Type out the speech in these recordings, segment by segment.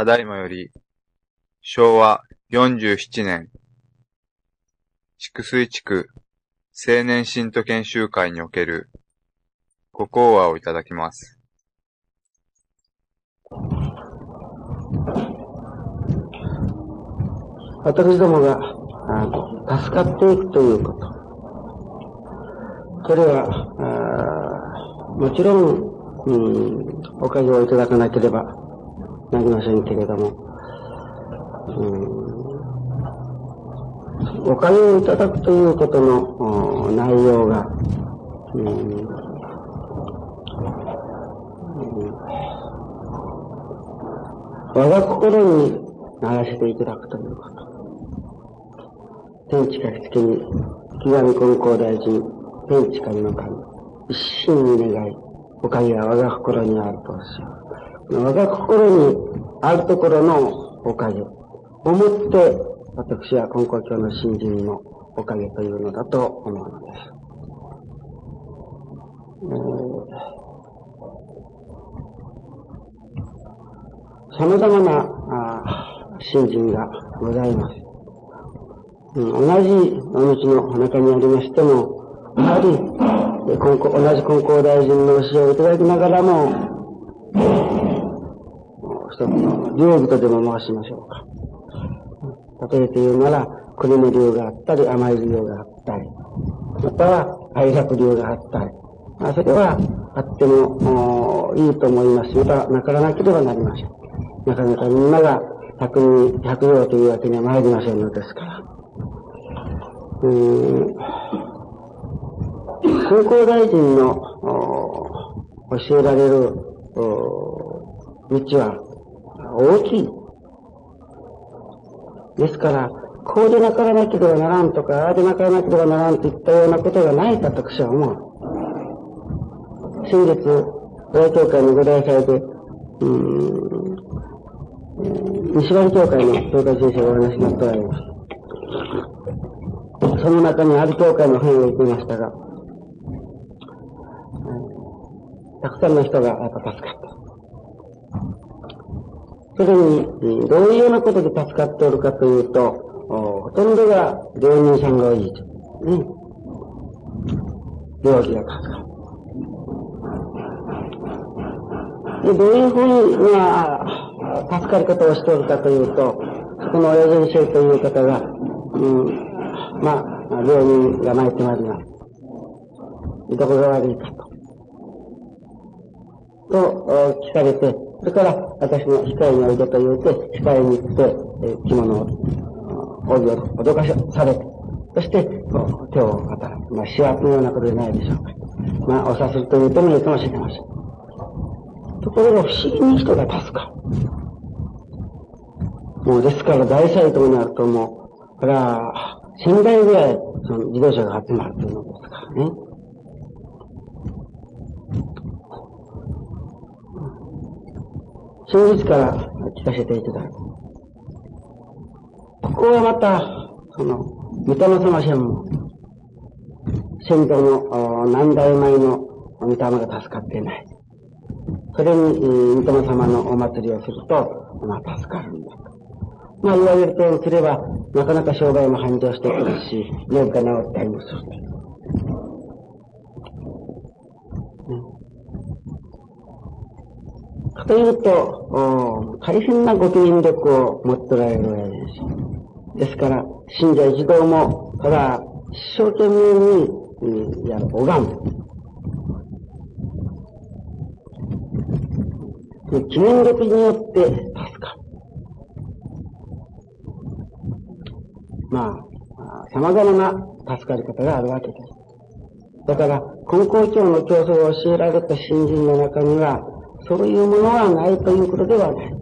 ただいまより、昭和47年、筑水地区青年信徒研修会におけるご講話をいただきます。私どもが助かっていくということ。それは、もちろん、うん、おかげをいただかなければなりませんけれども、うん、お金をいただくということの内容が、うん、我が心にならせていただくということ。天地かつけに、極み金光大臣、天地神の神、一心に願い、おかげは我が心にあるとおっしゃる。我が心にあるところのおかげをもって、私は根高教の新人のおかげというのだと思うのです。様々なあ新人がございます。うん、同じお道の中にありましても、やはり、同じ根高大臣の教えをいただきながらも、一つの流部とでも申しましょうか。例えて言うなら、国の流があったり、甘い流があったり、または愛楽流があったり、まあ、それはあってもいいと思いますし、またなからなければなりません。なかなかみんなが百人、百両というわけには参りませんのですから。うん、空港大臣の教えられる道は大きい。ですから、こうでなからなければならんとか、ああでなからなければならんといったようなことがないと私は思う。先月、大教会のご大祭で、うん、西割教会の教会先生がお話になっておられます。その中にある教会の編を行きましたが、たくさんの人がやっぱ助かった。それに、どういうようなことで助かっておるかというと、ほとんどが病人さんが多いと。ね。病気が助かる。で、どういうふうに、まあ、助かり方をしておるかというと、そこの親先生という方が、うん、まあ、病人が参ってまいります。どこが悪いかと。と、聞かれて、それから私の控えにおいでと言うて、控えに行って、え着物を、帯を脅かされて、そして、手を働く。まあ、主役のようなことでないでしょうか。まあ、お察すると言うてもいいかもしれません。ところが不思議に人が助かる。もうですから大祭とになるともう、これは、仙台ぐらい、その自動車が集まるというのですからね。真実から聞かせていただく。ここはまた、その、御霊様専門、先祖の何代前の御霊が助かっていない。それに、御霊様のお祭りをすると、まあ、助かるんだと。まあ、言われるとすれば、なかなか商売も繁盛してくるし、病気が治ったりもする。というと、大変なご記念力を持っておられるわけです。ですから、信者一同も、ただ、一生懸命に、やる、拝む。記念力によって助かる。まあ、様々な助かり方がある。わけです。だから、根校長の教祖を教えられた新人の中には、そういうものはないということではない。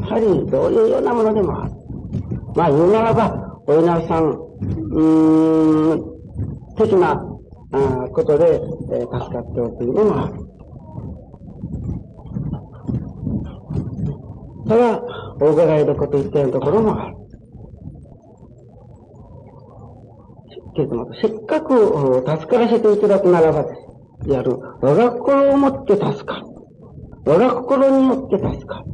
やはりどういうようなものでもある。まあ言うならば、お稲荷さん、うーん、的なあことで、えー、助かっておるというのもある。ただ、お伺いのこと言ったようなところもある。けれども、せっかく助からせていただくならばです。やる。我が心をもって助かる。我が心によって助かる。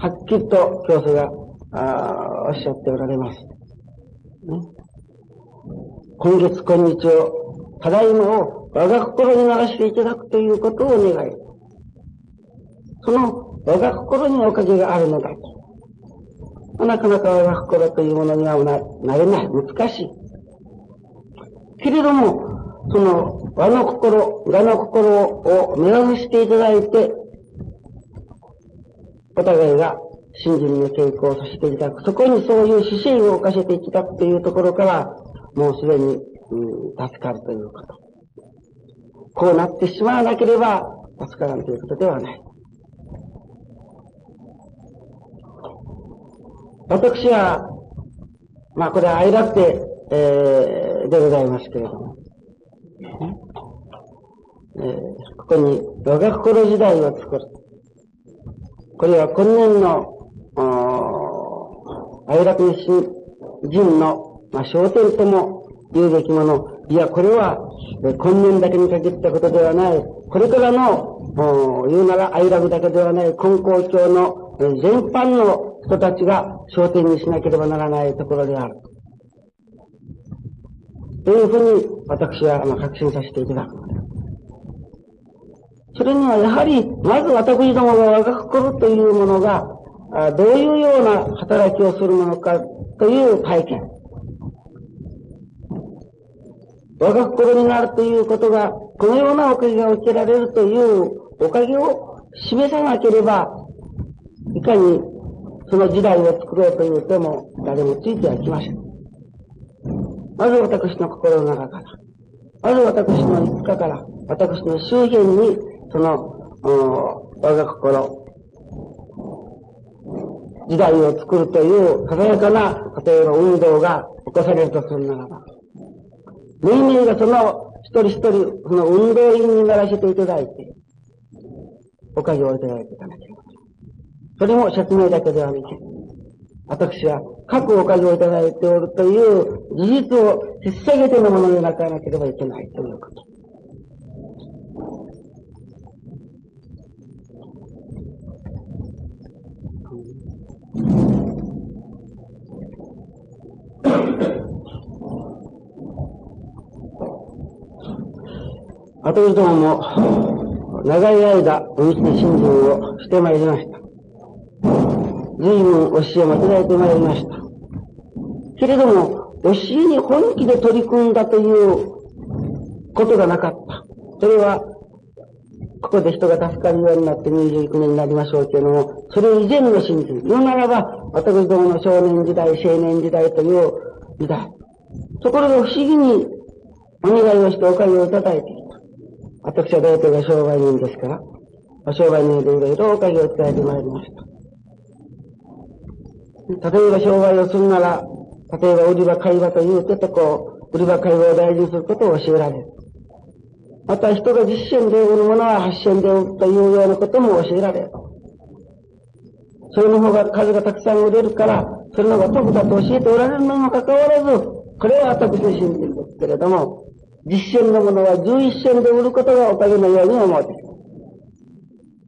はっきりと教祖があおっしゃっておられます。ね、今月今日を、ただいまを我が心に流していただくということをお願い、その我が心におかげがあるのだと。なかなか我が心というものにはなれない。難しい。けれども、その和の心、我の心を目指していただいて、お互いが信心の傾向をさせていただく。そこにそういう姿勢を置かせていただくというところから、もうすでに、うん、助かるということ。こうなってしまわなければ助からんということではない。私は、まあこれは愛楽て、えー、でございますけれども、えー、ここに我が心時代を作る。これは今年の愛楽人の、まあ、焦点とも言うべきもの。いや、これは、今年だけに限ったことではない。これからの、言うなら愛楽だけではない、根高教の全般の人たちが焦点にしなければならないところである。というふうに私は確信させていただく。それにはやはり、まず私どもが我が心というものが、どういうような働きをするものかという体験。我が心になるということが、このようなおかげが受けられるというおかげを示さなければ、いかにその時代を作ろうという手も誰もついてはきません。まず私の心の中から、まず私の一家から、私の周辺に、その、我が心、時代を作るという鮮やかな、例えば運動が起こされるとするならば、人間がその一人一人、その運動員にならせていただいて、おかげをいただいていかなければ。それも説明だけではなく私は各おかげをいただいておるという事実を引っ提げてのものにならなければいけないということ。私どもも長い間お道の信心をしてまいりました。随分教えもいただいてまいりました。けれども、教えに本気で取り組んだということがなかった。それは、ここで人が助かるようになって29年になりましょうけれども、それ以前の信心。言うならば、私どもの少年時代、青年時代という時代。ところが不思議にお願いをしておかげをいただいて私は大体が商売人ですから、商売人でいろいろおかげを伝えてまいりました。例えば商売をするなら、例えば売り場会話というてとこう、売り場会話を大事にすることを教えられる。また人が実践で売るものは発信で売るというようなことも教えられる。それの方が数がたくさん売れるから、それの方が得だと教えておられるのにもかかわらず、これは私の信心ですけれども、実践のものは11銭で売ることがおかげのように思うて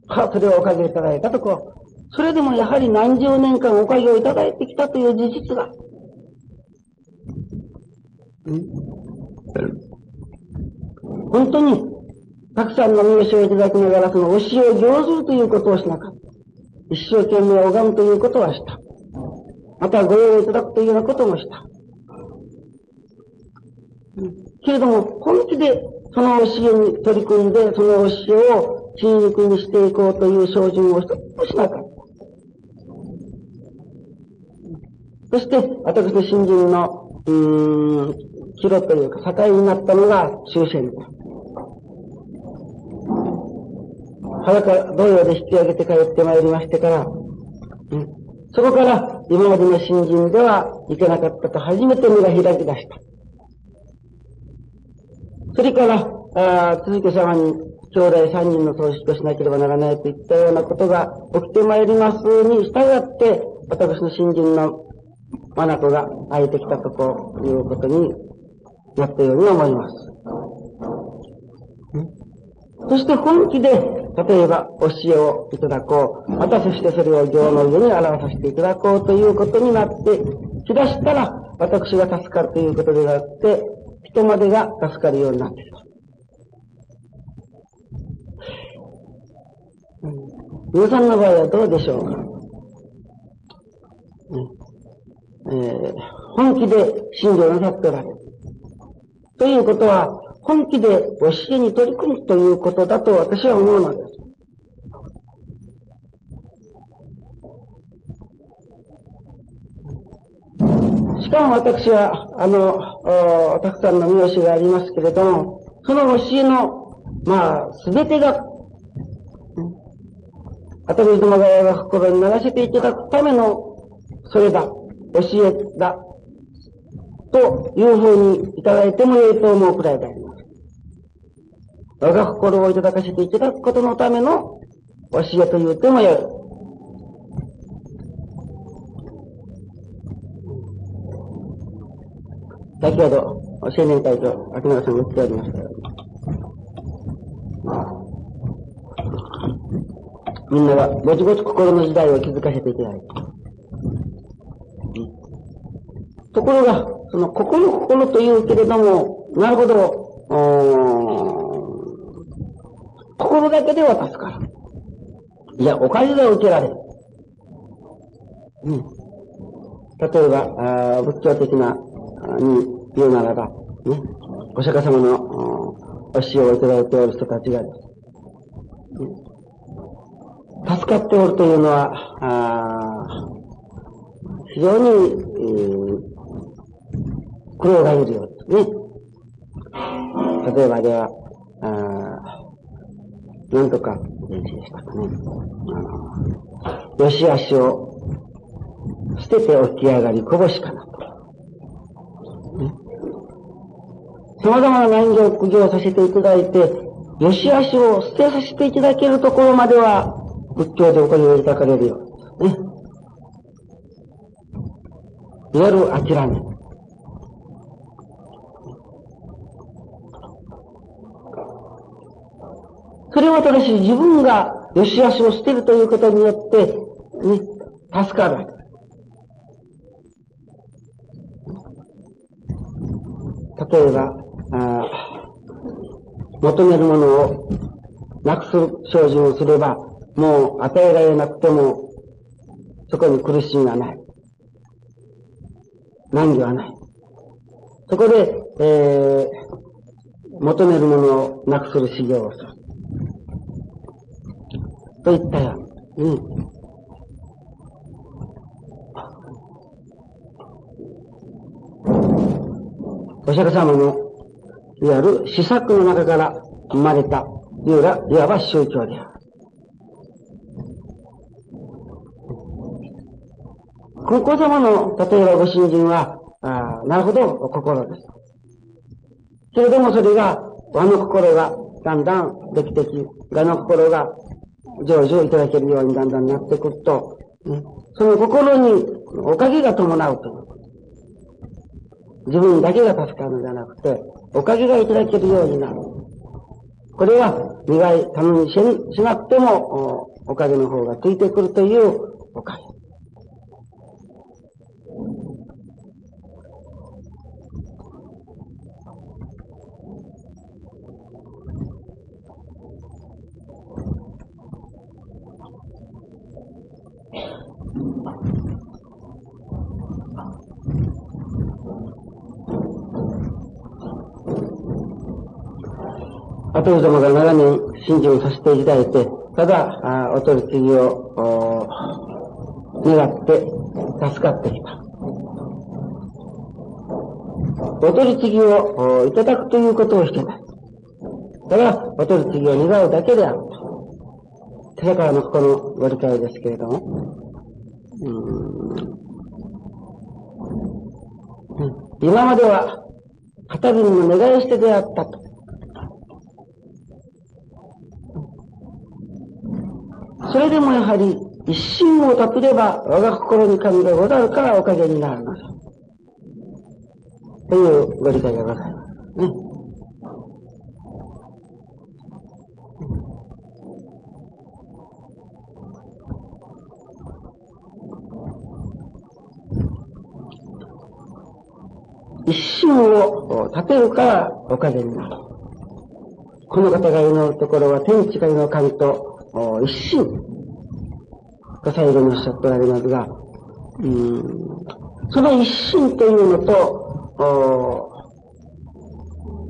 は、それをおかげいただいたとこ。それでもやはり何十年間おかげをいただいてきたという事実が。本当に、たくさんの名称をいただきながら、その教えを行ずるということをしなかった。一生懸命拝むということはした。またご用意いただくというようなこともした。けれども、本気でその教えに取り組んで、その教えを血肉にしていこうという精進を一つもしなかった。そして、私の新人の、うーん、岐路というか、境になったのが終戦だ。裸同様で引き上げて帰ってまいりましてから、うん、そこから今までの新人ではいけなかったと初めて目が開き出した。それから、あ続け様に兄弟三人の葬式をしなければならないといったようなことが起きてまいりますに従って、私の新人の眼が開いてきたとこういうことになったように思います。そして本気で例えば教えをいただこう、またそしてそれを行の上に表させていただこうということになってきだしたら、私が助かるということであって、人までが助かるようになっている。皆さんの場合はどうでしょう？か、えー、本気で信条なさっておられる。ということは、本気で教えに取り組むということだと私は思うのです。しかも私は、あの、たくさんの名詞がありますけれども、その教えの、まあ、すべてが、私どもが心に流せていただくための、それだ、教えだ、というふうにいただいてもよいと思うくらいであります。我が心をいただかせていただくことのための教えと言ってもよい。先ほど、青年会長、秋永さんが言っておりました。みんながぼちぼち心の時代を築かせていけないて。ところが、その心心というけれども、なるほど、心だけでは助かる。いや、お金が受けられる。うん。例えば、あ仏教的なに言うならば、ね、お釈迦様の教えをいただいておる人たちが、ね、助かっておるというのは、あ非常に、えー、苦労がいるよね。例えばでは、あなんとか、電子でしたかね。あの、よし足を捨てて起き上がりこぼしかな。様々な難行苦行させていただいて、よしあしを捨てさせていただけるところまでは、仏教でお金をいただかれるよ。ね。いわゆる諦め。それはただし自分がよしあしを捨てるということによって、ね、助かる。例えば、求めるものをなくす精進をすれば、もう与えられなくても、そこに苦しみがない。難儀はない。そこで、えー、求めるものをなくする修行をする。といったよう、ん。お釈迦様のいわゆる施策の中から生まれた、いわば宗教である。高校様の、例えばご信心は、あなるほど、心です。けれどもそれが、和の心がだんだんできてき、我の心が成就いただけるようにだんだんなってくると、ね、その心におかげが伴うと。自分だけが助かるのではなくて、おかげがいただけるようになる。これは、願い、頼みししなくてもお、おかげの方がついてくるというおかげ。後様が長年信心をさせていただいて、ただ、あお取り次ぎを、願って助かってきた。お取り次ぎをいただくということをしてない。だ、お取り次ぎを願うだけである。それからのこのご理解ですけれども、うん今までは、片桐の願いしてであったと。それでもやはり一心を立てれば我が心に神がござるからおかげになるのだ。というご理解がございます、ね。一心を立てるからおかげになる。この方が祈るところは天地がいの神と一心と最後におっしゃっておられますが、うん、その一心というのと、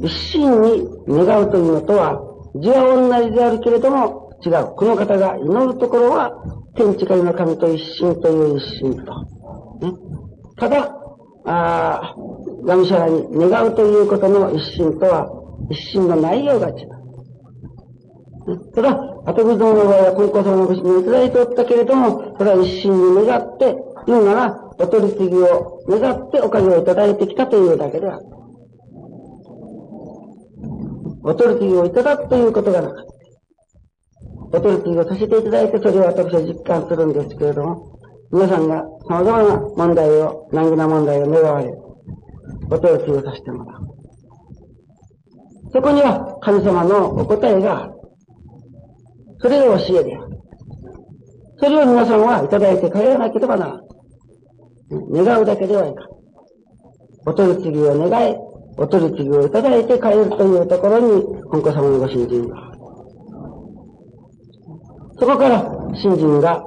一心に願うというのとは、字は同じであるけれども違う。この方が祈るところは、天地界の神と一心という一心と。ね、ただ、あがむしゃらに願うということの一心とは、一心の内容が違う。ただ、後口どの場合は、金光様のご指にいただいておったけれども、それは一心に願って、言うなら、お取り次ぎを願っておかげをいただいてきたというだけである。お取り次ぎをいただくということがなかった。お取り次ぎをさせていただいて、それを私は実感するんですけれども、皆さんが様々な問題を、難儀な問題を願われ、お取り次ぎをさせてもらう。そこには神様のお答えがある。それが教えである。それを皆さんはいただいて帰らなければならない。願うだけではいかん。お取り次ぎを願い、お取り次ぎをいただいて帰るというところに、本子様のご信心が。そこから信心が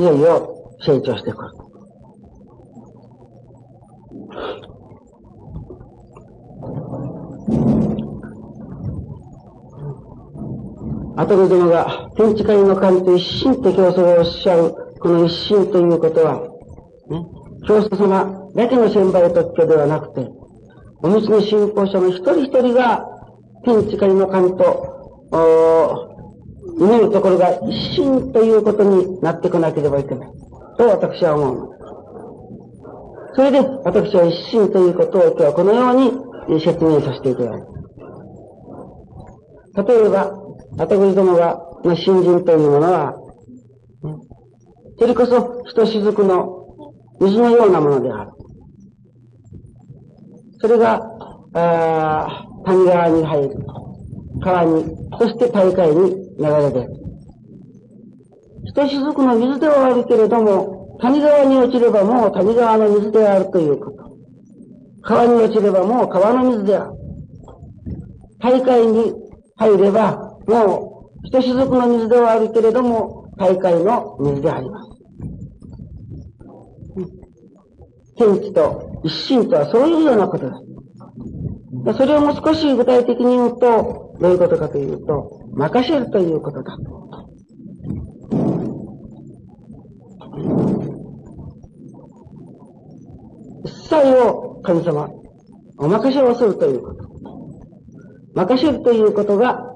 いよいよ成長してくる。後子殿が天地界の神と一心と教祖がおっしゃる、この一心ということは、ね、教祖様だけの先輩特許ではなくて、おむつの信仰者の一人一人が、天地界の神と、祈るところが一心ということになってこなければいけない。と私は思う。それで、私は一心ということを今日はこのように説明させていただきます。例えば、私どもが、新人というものは、それこそ、ひとしずくの水のようなものである。それが、あ谷川に入る。川に、そして大海に流れ出る。ひとしずくの水ではあるけれども、谷川に落ちればもう谷川の水であるということ。川に落ちればもう川の水である。大海に入れば、もう、ひとしずくの水ではあるけれども、大海の水であります。天地と一心とはそういうようなことです。それをもう少し具体的に言うと、どういうことかというと、任せるということだ。一切を神様、お任せをするということ。任せるということが、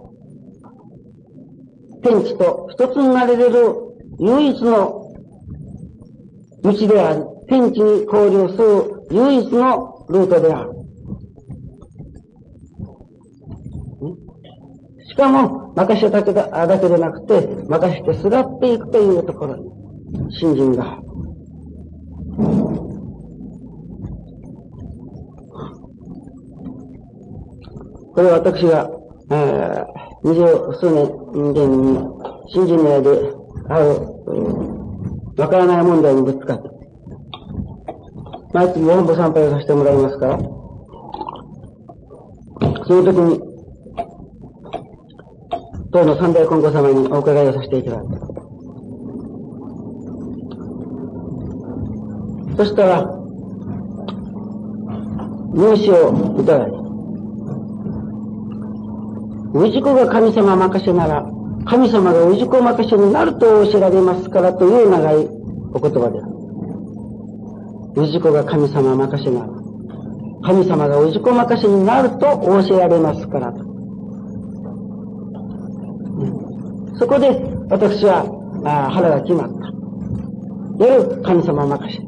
天地と一つになれれる唯一の道であり、天地に交流する唯一のルートである。しかも、任せだけだだけでなくて、任せてすがっていくというところに、信心が。これは私が、えー、二十数年間に、信心の間で、ある、わからない問題にぶつかって、毎月4歩参拝をさせてもらいますから、その時に、当の三代金剛様にお伺いをさせていただいた。そしたら、入試をいただいた。氏子が神様任せなら、神様が氏子任せになると教えられますからという長いお言葉である。氏子が神様任せなら、神様が氏子任せになると教えられますからと。そこで私はあ腹が決まった。夜神様任せ。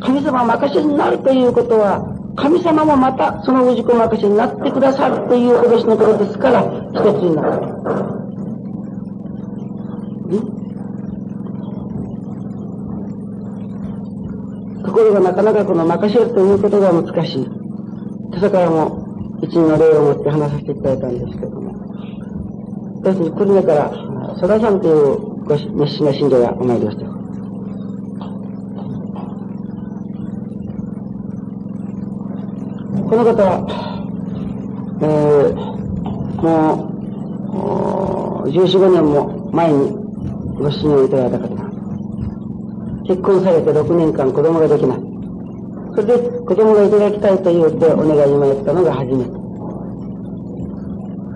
神様任せになるということは、神様もまたその氏子任せになってくださるという脅しのことですから、一つになる。ところがなかなかこの任せるということが難しい。今朝からも一人の例を持って話させていただいたんですけども。私、久留米から、ソラさんというご熱心な信者がお参りをしてこの方は、えー、もう、14、5年も前にご主人をいただいた方、結婚されて6年間子供ができない。それで子供がいただきたいと言ってお願いに参ったのが初めて。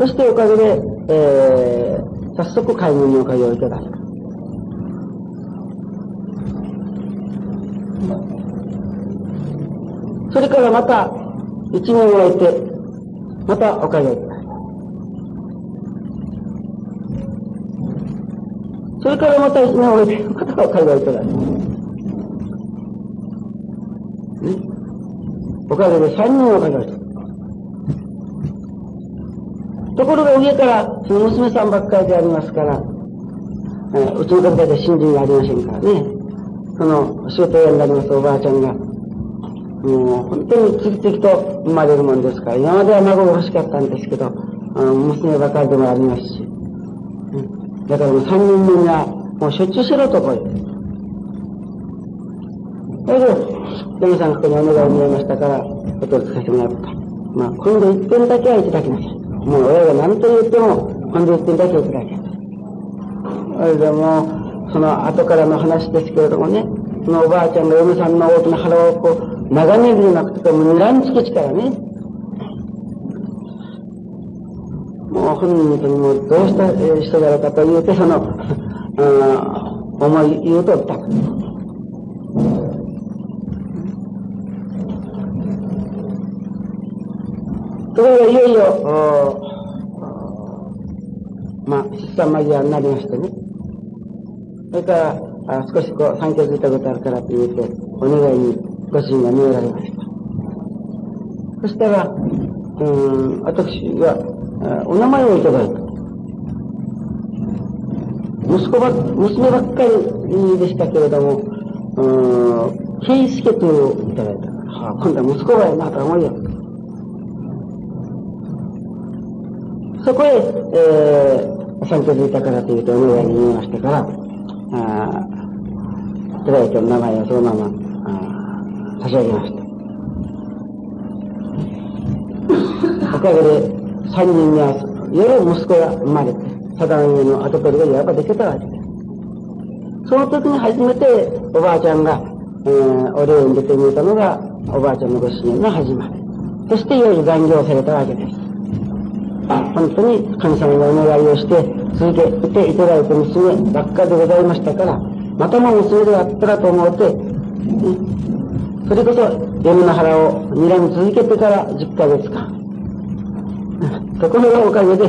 そしておかげで、えー、早速会議におかげをいただいた。それからまた一年を終えて、またおかげをいただい。それからまた一年を終えて、またおかげをいただい。おかげで三人おかげをいた。ところが上から、その娘さんばっかりでありますから、えー、うちの方で新人がありませんからね、その、仕事屋になりますおばあちゃんが、もう本当に次々と生まれるもんですから、今までは孫が欲しかったんですけど、あの娘ばかりでもありますし、だからもう三人目には、もうしょっちゅうしろとこう言って。それで、嫁さんここにお願い見えましたから、お手をつかせてもらった。まあ、今度一点だけはいただきなさい。もう親が何と言っても、今度言ってるだけはいただけそれでも、その後からの話ですけれどもね、そのおばあちゃんが嫁さんの大きな腹をこう、長めるなくてもう睨みつけちからね、もう本人にとにもどうした人だろうかと言うて、その、思い言うとった。それがいよいよ、まあ、出産間際になりましてね。それから、あ少しこう、産気づいたことあるからと言うて、お願いにご主人が見えられました。そしたら、うん、私は、お名前をいただいた。息子ば、娘ばっかりでしたけれども、うん、圭介といういただいた。はあ、今度は息子がやなと思いよ。そこへ、えー、産居づいたからというと、お願いに言いましたから、あいただいた名前をそのままあ差し上げました。おかげで、三人には、夜息子が生まれて、定めの跡取りがいわばできたわけです。その時に初めて、おばあちゃんが、えー、お礼に出てみたのが、おばあちゃんのご主人の始まり。そして、いよいよ残業されたわけです。本当に神様にお願いをして続けていただいた娘ばっかでございましたから、またも娘であったらと思うて、それこそ嫁の腹を睨み続けてから10ヶ月間。ところがおかげで、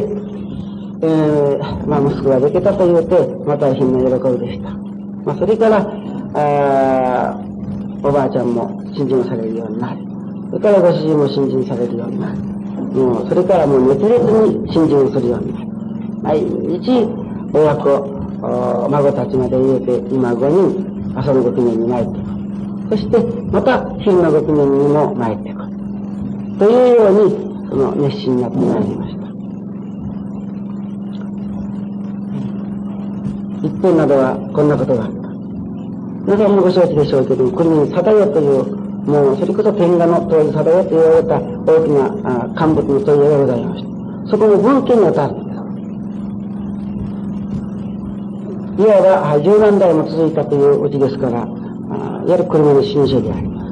えー、まあ息子ができたと言うて、また大変な喜びでした。まあそれから、あおばあちゃんも信心されるようになり、それからご主人も信心されるようになり、もうそれからもう熱烈に信心するようになる。毎日、親子、孫たちまで入れて、今5人、朝のご記念に参っていく。そして、また、昼のご記念にも参っていく。というように、その熱心になってまいりました。一点などはこんなことがあった。皆さんもご承知でしょうけども、これにサタヨというもうそれこそ天下の当時定よと言われた大きな乾物の問いがございました。そこの文献に当たるんです。いわば十何代も続いたといううちですから、いわゆる車の新書であります。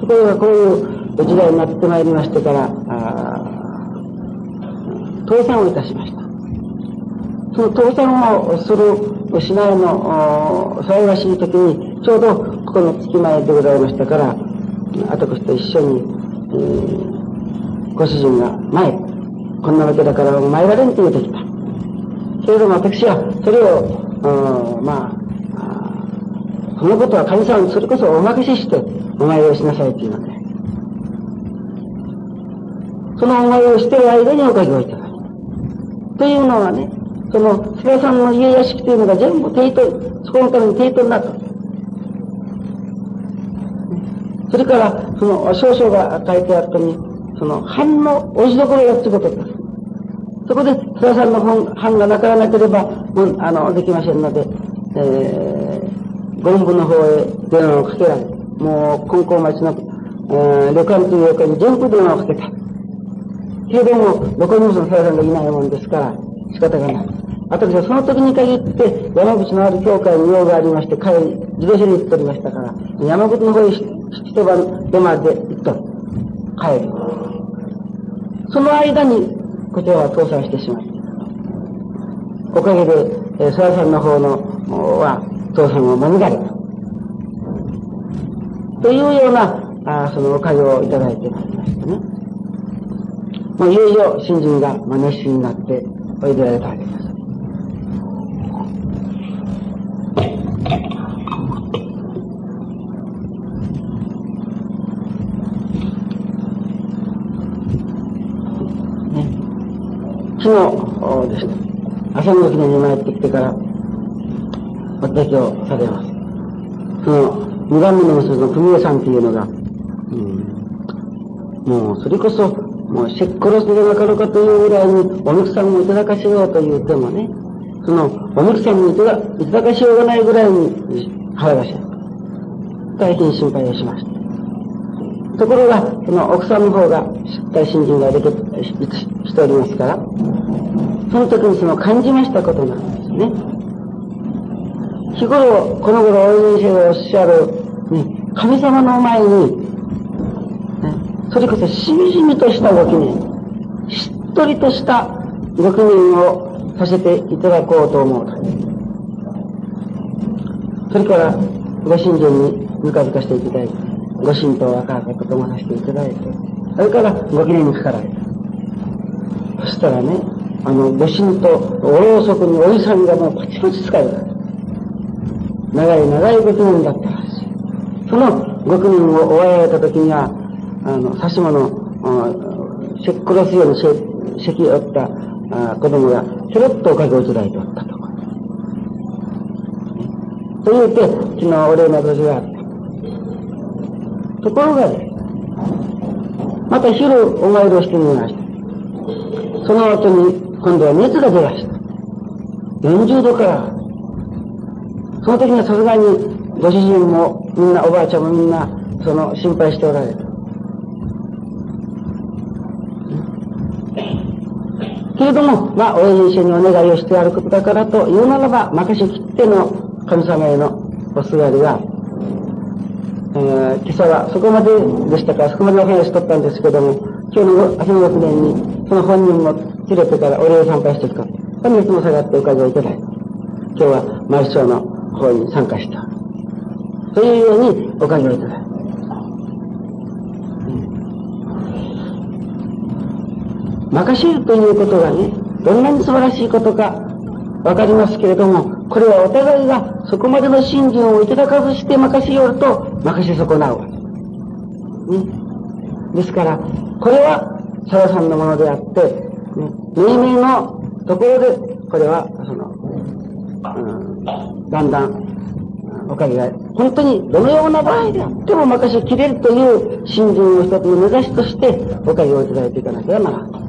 ところがこういう時代になってまいりましてから、倒産をいたしました。その倒産をするしないの幸わしい時に、ちょうどここの月前でございましたから、私と一緒に、えー、ご主人が前、こんなわけだから参られんと言うてきた。けれども私はそれを、まあ、そのことは神様にそれこそお任せしてお参りをしなさいというので、そのお参りをしている間におかげをいただく。というのはね、その、菅さんの家屋敷というのが全部抵当、そこのために抵当になった。それから、その、少々が書いてあったに、その、藩の押しどころやってことです。そこで、菅さんの、藩がなからなければ、もう、あの、できませんので、えー、ゴン部の方へ電話をかけられ、もう、金光町の、えー、旅館という旅館に全部電話をかけた。けれども、どこにもそのさやさんがいないもんですから、仕方がない。私はその時に限って、山口のある教会に用がありまして、帰り、自動車に行っておりましたから、山口の方へ一晩出まで行っとる。帰る。その間に、こちらは倒産してしまった。おかげで、えー、さんの方の、は、倒産を免れた。というような、あそのおかげをいただいてまいりましたね。まあ、いよいよ新人が、まあ、熱心になっておいでられたわけです。昨日ですね、朝の記念に参ってきてから、お提供されます。その、二番目の娘の文江さんというのが、うん、もう、それこそ、もう、せっ殺すでわかるかというぐらいに、お肉さんもいただかしようと言ってもね、その、お肉さんもいただいただかしようがないぐらいに腹がし大変心配をしました。ところが、その奥さんの方が、しっかり信心ができしておりますから、その時にその感じましたことなんですね。日頃、この頃、大泉先生がおっしゃる、神様の前に、それこそしみじみとしたご記念、しっとりとしたご記念をさせていただこうと思うと。それから、ご信心にぬかずかしていただいて、ご神道若かこともさせていただいて、それからご記念にかかられた。そしたらね、あの、ご神とおろうそくにおじさんがもうパチパチ使う。長い長いご記念だったらしい。そのご記念を終えられた時には、あの、刺し物、せっ殺すように席を負ったあ子供がちょろっとおかげをいただいておったと。と言うて、昨日お礼の年があった。ところがね、また昼お参りをしてみました。その後に今度は熱が出ました。40度から。その時にはさすがにご主人もみんなおばあちゃんもみんなその心配しておられた。けれども、まあ、親父一緒にお願いをしてやることだからというならば、任しきっての神様へのおすがりは、えー、今朝はそこまででしたか？ら、そこまでお話しとったんですけども、今日の朝の学年に、その本人も連れてからお礼を参拝してきた。熱も下がっておかげをいただいて、今日は毎章の方に参加した。というようにおかげをいただい。任せるということがね、どんなに素晴らしいことかわかりますけれども、これはお互いがそこまでの信心をいただかずして任せようと任せ損なうわ。ね。ですから、これはサラさんのものであって、ね、命名のところで、これは、その、うん、だんだん、おかげが、本当にどのような場合であっても任せきれるという信心の一つの目指しとして、おかげをいただいていかなければならない。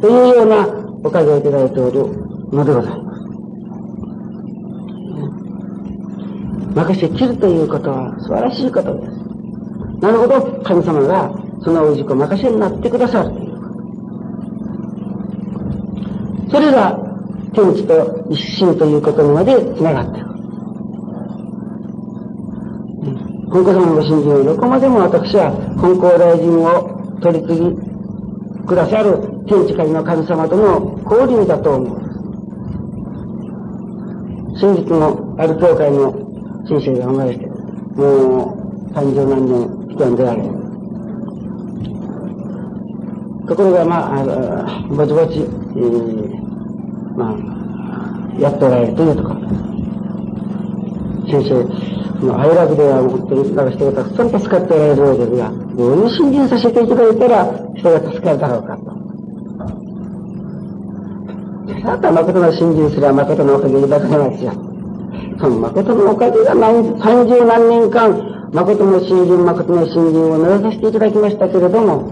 というようなおかげをいただいておるのでございます。任せきるということは素晴らしいことです。なるほど、神様がその氏子任せになってくださるという。それが天地と一心ということにまで繋がっている。本校様のご信心をどこまでも私は本校大臣を取り次ぎくださる天地界の神様との交流だと思う。真実のある教会の先生が生まれて、もう三十何年人に出られ。ところが、まあ、ぼちぼち、えー、まあ、やっておられるというところ。先生、のアイラブでは本当になんか人がたくさん助かっておられるようですが、どういう信心させていただいたら人が助かるだろうかと。あとは誠の信心すれば誠のおかげでだけなんですよ。その誠のおかげが何、三十何年間、誠の信心、誠の信心を述べさせていただきましたけれども、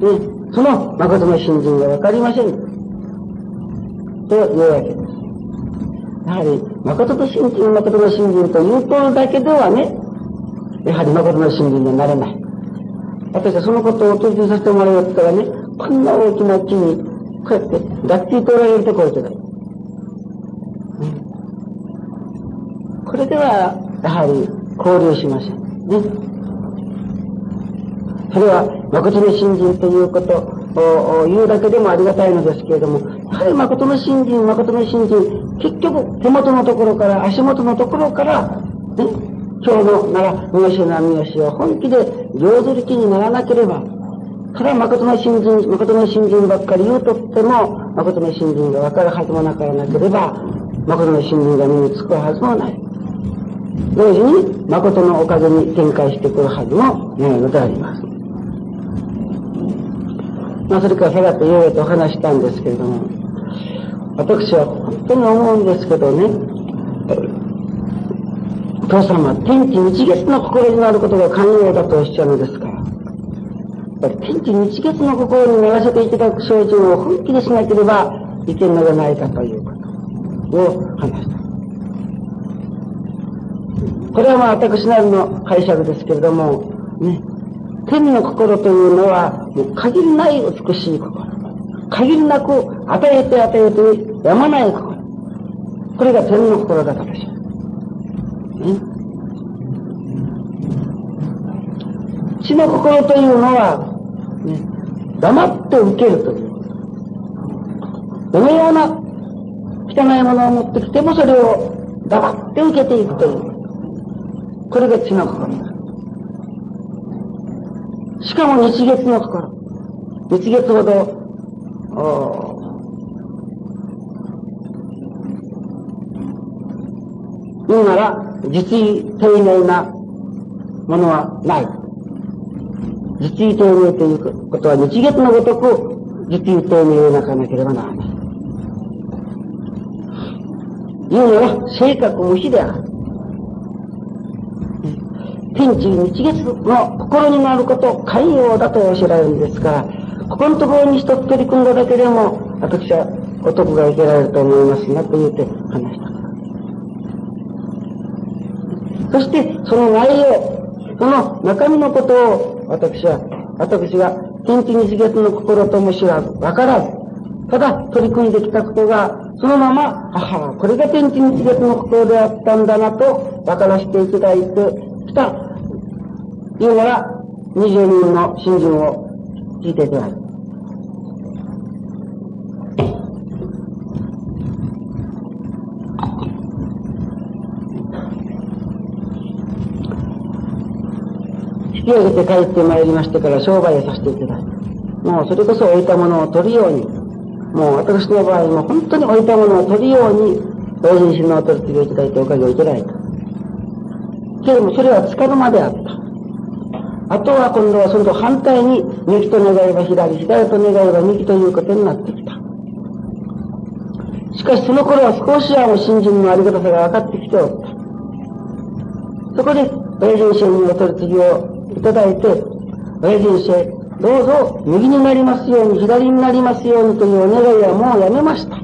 ね、その誠の信心がわかりません。というわけです。やはり、誠の信心、誠の信心というとだけではね、やはり誠の信心にはなれない。私はそのことを取りさせてもらうったらね、こんな大きな木に、こうやって抱きついておられるところでない。これでは、やはり交流しません。ね。それは、誠の信心ということを言うだけでもありがたいのですけれども、やはり誠の信心、誠の信心、結局手元のところから、足元のところから、ね、今日のなら、三好な三好を本気で上手力にならなければ、それは誠の信心、誠の信心ばっかり言うとっても、誠の信心が分かるはずもなからなければ、誠の信心が身につくはずもない。同時に、誠のおかげに展開してくるはずもないのであります。まあ、それからさらっと言うと話したんですけれども、私は本当に思うんですけどね、父様天地日月の心になることが寛容だとおっしゃるのですから、天地日月の心にならせていただく精進を本気でしなければいけんのではないかということを話した。これはまあ私なりの解釈ですけれども、ね、天の心というのは、もう限りない美しい心。限りなく与えて与えてやまない心。これが天の心だからでしょう。ね。地の心というのは、ね、黙って受けるという。どのような汚いものを持ってきてもそれを黙って受けていくという。これが地の心。しかも日月の心。日月ほど、言うなら、実意丁寧なものはない。実意丁寧ということは日月のごとく実意丁寧をなかなければならない。言うなら、性格無視である。天地日月の心になることを寛容だとおっしゃられるんですから、ここのところに一つ取り組んだだけでも、私はお得が受けられると思いますな、と言って話した。そして、その内容、その中身のことを、私は、私が天地日月の心とも知らず、わからず、ただ取り組んできたことが、そのまま、ああ、これが天地日月の心であったんだなと、分からせていただいてきたいうなら、20人の信心を聞いていただく。引き上げて帰ってまいりましてから商売をさせていただい、もうそれこそ置いたものを取るように、もう私の場合も本当に置いたものを取るように、同人心のお取り次ぎをいただいておかげをいただいた。けれどもそれはつかの間であった。あとは今度はそれと反対に、右と願えば左、左と願えば右ということになってきた。しかしその頃は少しはもう信心のありがたさが分かってきておった。そこで、親人生にお取り次ぎをいただいて、親人生、どうぞ右になりますように、左になりますようにというお願いはもうやめました。う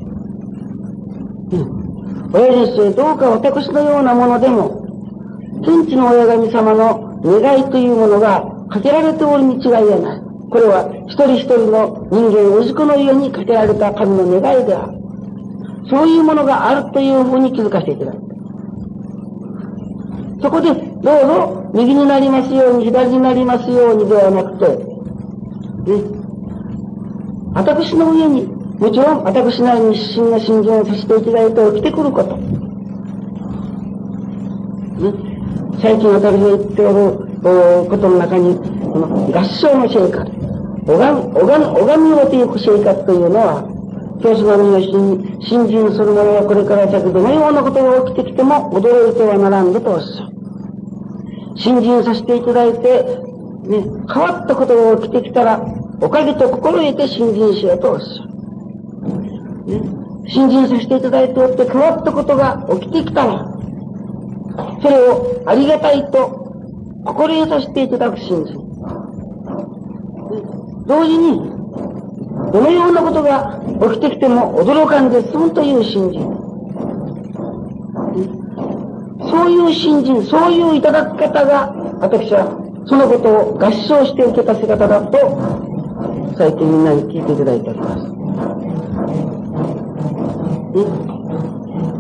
ん。親人生、どうか私のようなものでも、天地の親神様の願いというものがかけられておるに違いはない。これは一人一人の人間氏子の家にかけられた神の願いである。そういうものがあるというふうに気づかせていただく。そこで、どうぞ、右になりますように、左になりますようにではなくて、ね、私の上に、もちろん私なりに真な信心をさせていただいて起きてくること。最近私が言っておることの中に、この合唱の生活、拝みをていく生活というのは、教師の身を信心する者はこれから先どのようなことが起きてきても驚いてはならんぞとおっしゃる。信心させていただいて、ね、変わったことが起きてきたら、おかげと心得て信心しようとおっしゃる。ね、信心させていただいておって変わったことが起きてきたら、それをありがたいと心得させていただく信心。同時に、どのようなことが起きてきても驚かんで済むという信心。そういう信心、そういういただき方が私はそのことを合唱して受けた姿だと、最近みんなに聞いていただいております。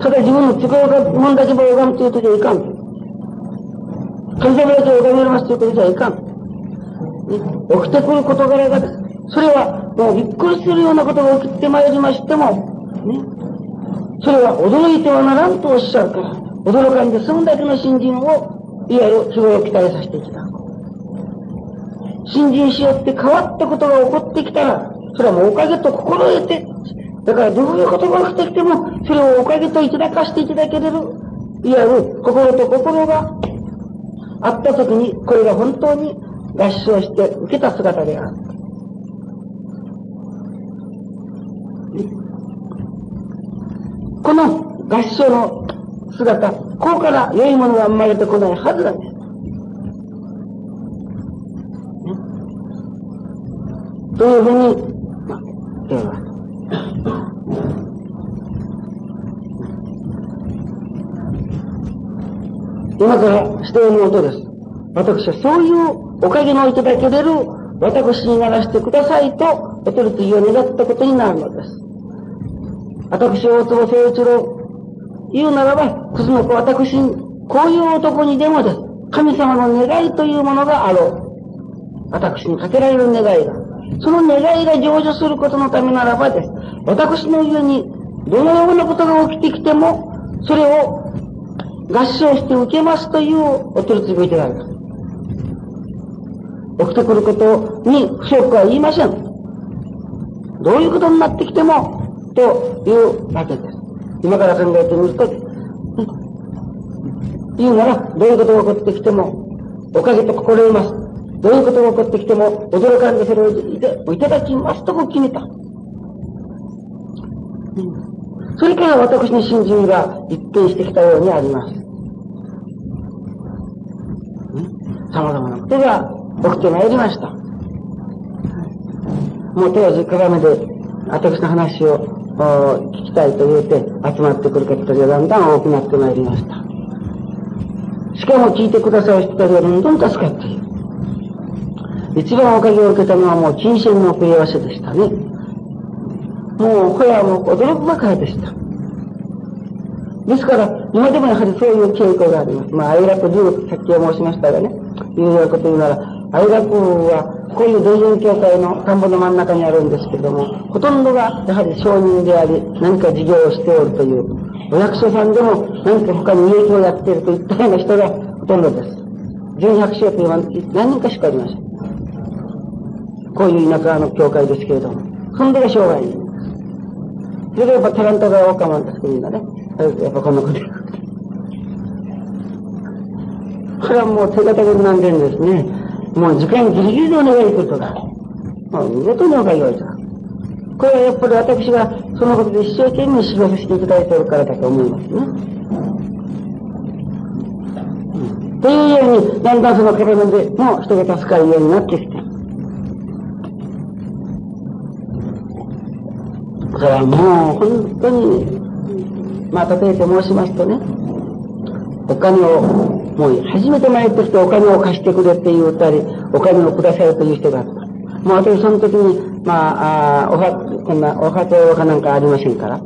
ただ自分の都合が、問題自分を拝むということじゃいかん。神様だけ拝めますということじゃいかん。起きてくる事柄がです。それは、もうびっくりするようなことが起きてまいりましても、ね。それは驚いてはならんとおっしゃるから、驚かんで済むだけの新人を、いわゆる日頃期待させていた。新人しよって変わったことが起こってきたら、それはもうおかげと心得て、だからどういうことが起きてきても、それをおかげといただかしていただけれる、いわゆる心と心があったときに、これが本当に合唱して受けた姿である。この合唱の姿、ここから良いものが生まれてこないはずなんです。というふうに、まあ、今からして思うとです。私はそういうおかげのいただけれる私にならしてくださいと、お取り次ぎを願ったことになるのです。私、大坪誠一郎、言うならば、くずの子私、こういう男にでもです。神様の願いというものがあろう。私にかけられる願いが。その願いが成就することのためならばです。私の家にどのようなことが起きてきても、それを合唱して受けますというお取り次ぎをいただいた。起きてくることに不足は言いません。どういうことになってきても、というわけです。今から考えてみると、言うなら、どういうことが起こってきても、おかげと心得ます。どういうことが起こってきても、驚かんでそれをいただきますとこ決めた。それから私の信心が一変してきたようにあります。様々なことが起きてまいりました。もう当時、鏡で私の話を聞きたいと言うて集まってくる方たちがだんだん多くなってまいりました。しかも聞いてくださる人たちがどんどん助かっている。一番おかげを受けたのはもう金銭の食い合わせでしたね。もう、これはもう驚くばかりでした。ですから、今でもやはりそういう傾向があります。まあ、愛楽流、さっきは申しましたがね、いうようなこと言うなら、愛楽は、こういう同人協会の田んぼの真ん中にあるんですけども、ほとんどがやはり商人であり、何か事業をしておるという、お役所さんでも何か他に利益をやっているといったような人がほとんどです。純百姓というのは何人かしかありません。こういう田舎の教会ですけれども、そんでが生涯に。それでやっぱタラントが多かまんですけど、みんなね。やっぱこんなこと。これはもう手堅くなんでるんですね。もう時間ギリギリでお願いするとか。もう見事にお願いとか。これはやっぱり私がそのことで一生懸命修行させていただいておるからだと思いますね。というように、だんだんその壁でもう人が助かるようになってきて。それはもう本当に、まあ例えて申しますとね、お金を、もう初めて参ってきてお金を貸してくれって言ったり、お金をくださいという人があった。もう私その時に、まあ、あおは、こんな、おはとかなんかありませんから、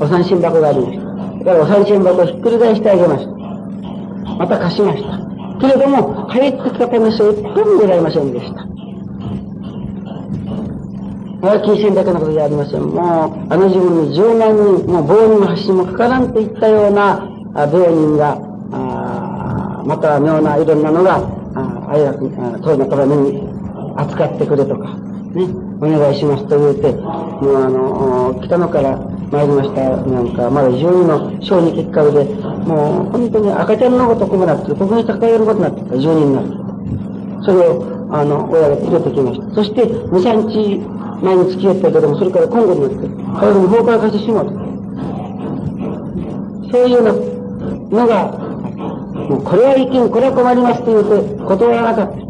お三振箱がありました。だからお三振箱をひっくり返してあげました。また貸しました。けれども、帰ってきた話は一分もございませんでした。金銭だけのことじゃありません。もう、あの自分に十万人、もう棒にも橋にもかからんといったようなあ病人が、あまた妙ないろんなのが、ああやく、当のために扱ってくれとか、ね、お願いしますと言うて、もうあの、北野から参りましたなんか、まだ12の小児結核で、もう本当に赤ちゃんのごとくもなって、ここに抱えることになってた、10人になって。それを、あの、親が連れてきました。そして、2、3日前に付き合ったけども、それから今後になって、体に崩壊化してしまう。そういうようなのが、もうこれは意見、これは困りますと言うて、断らなかった。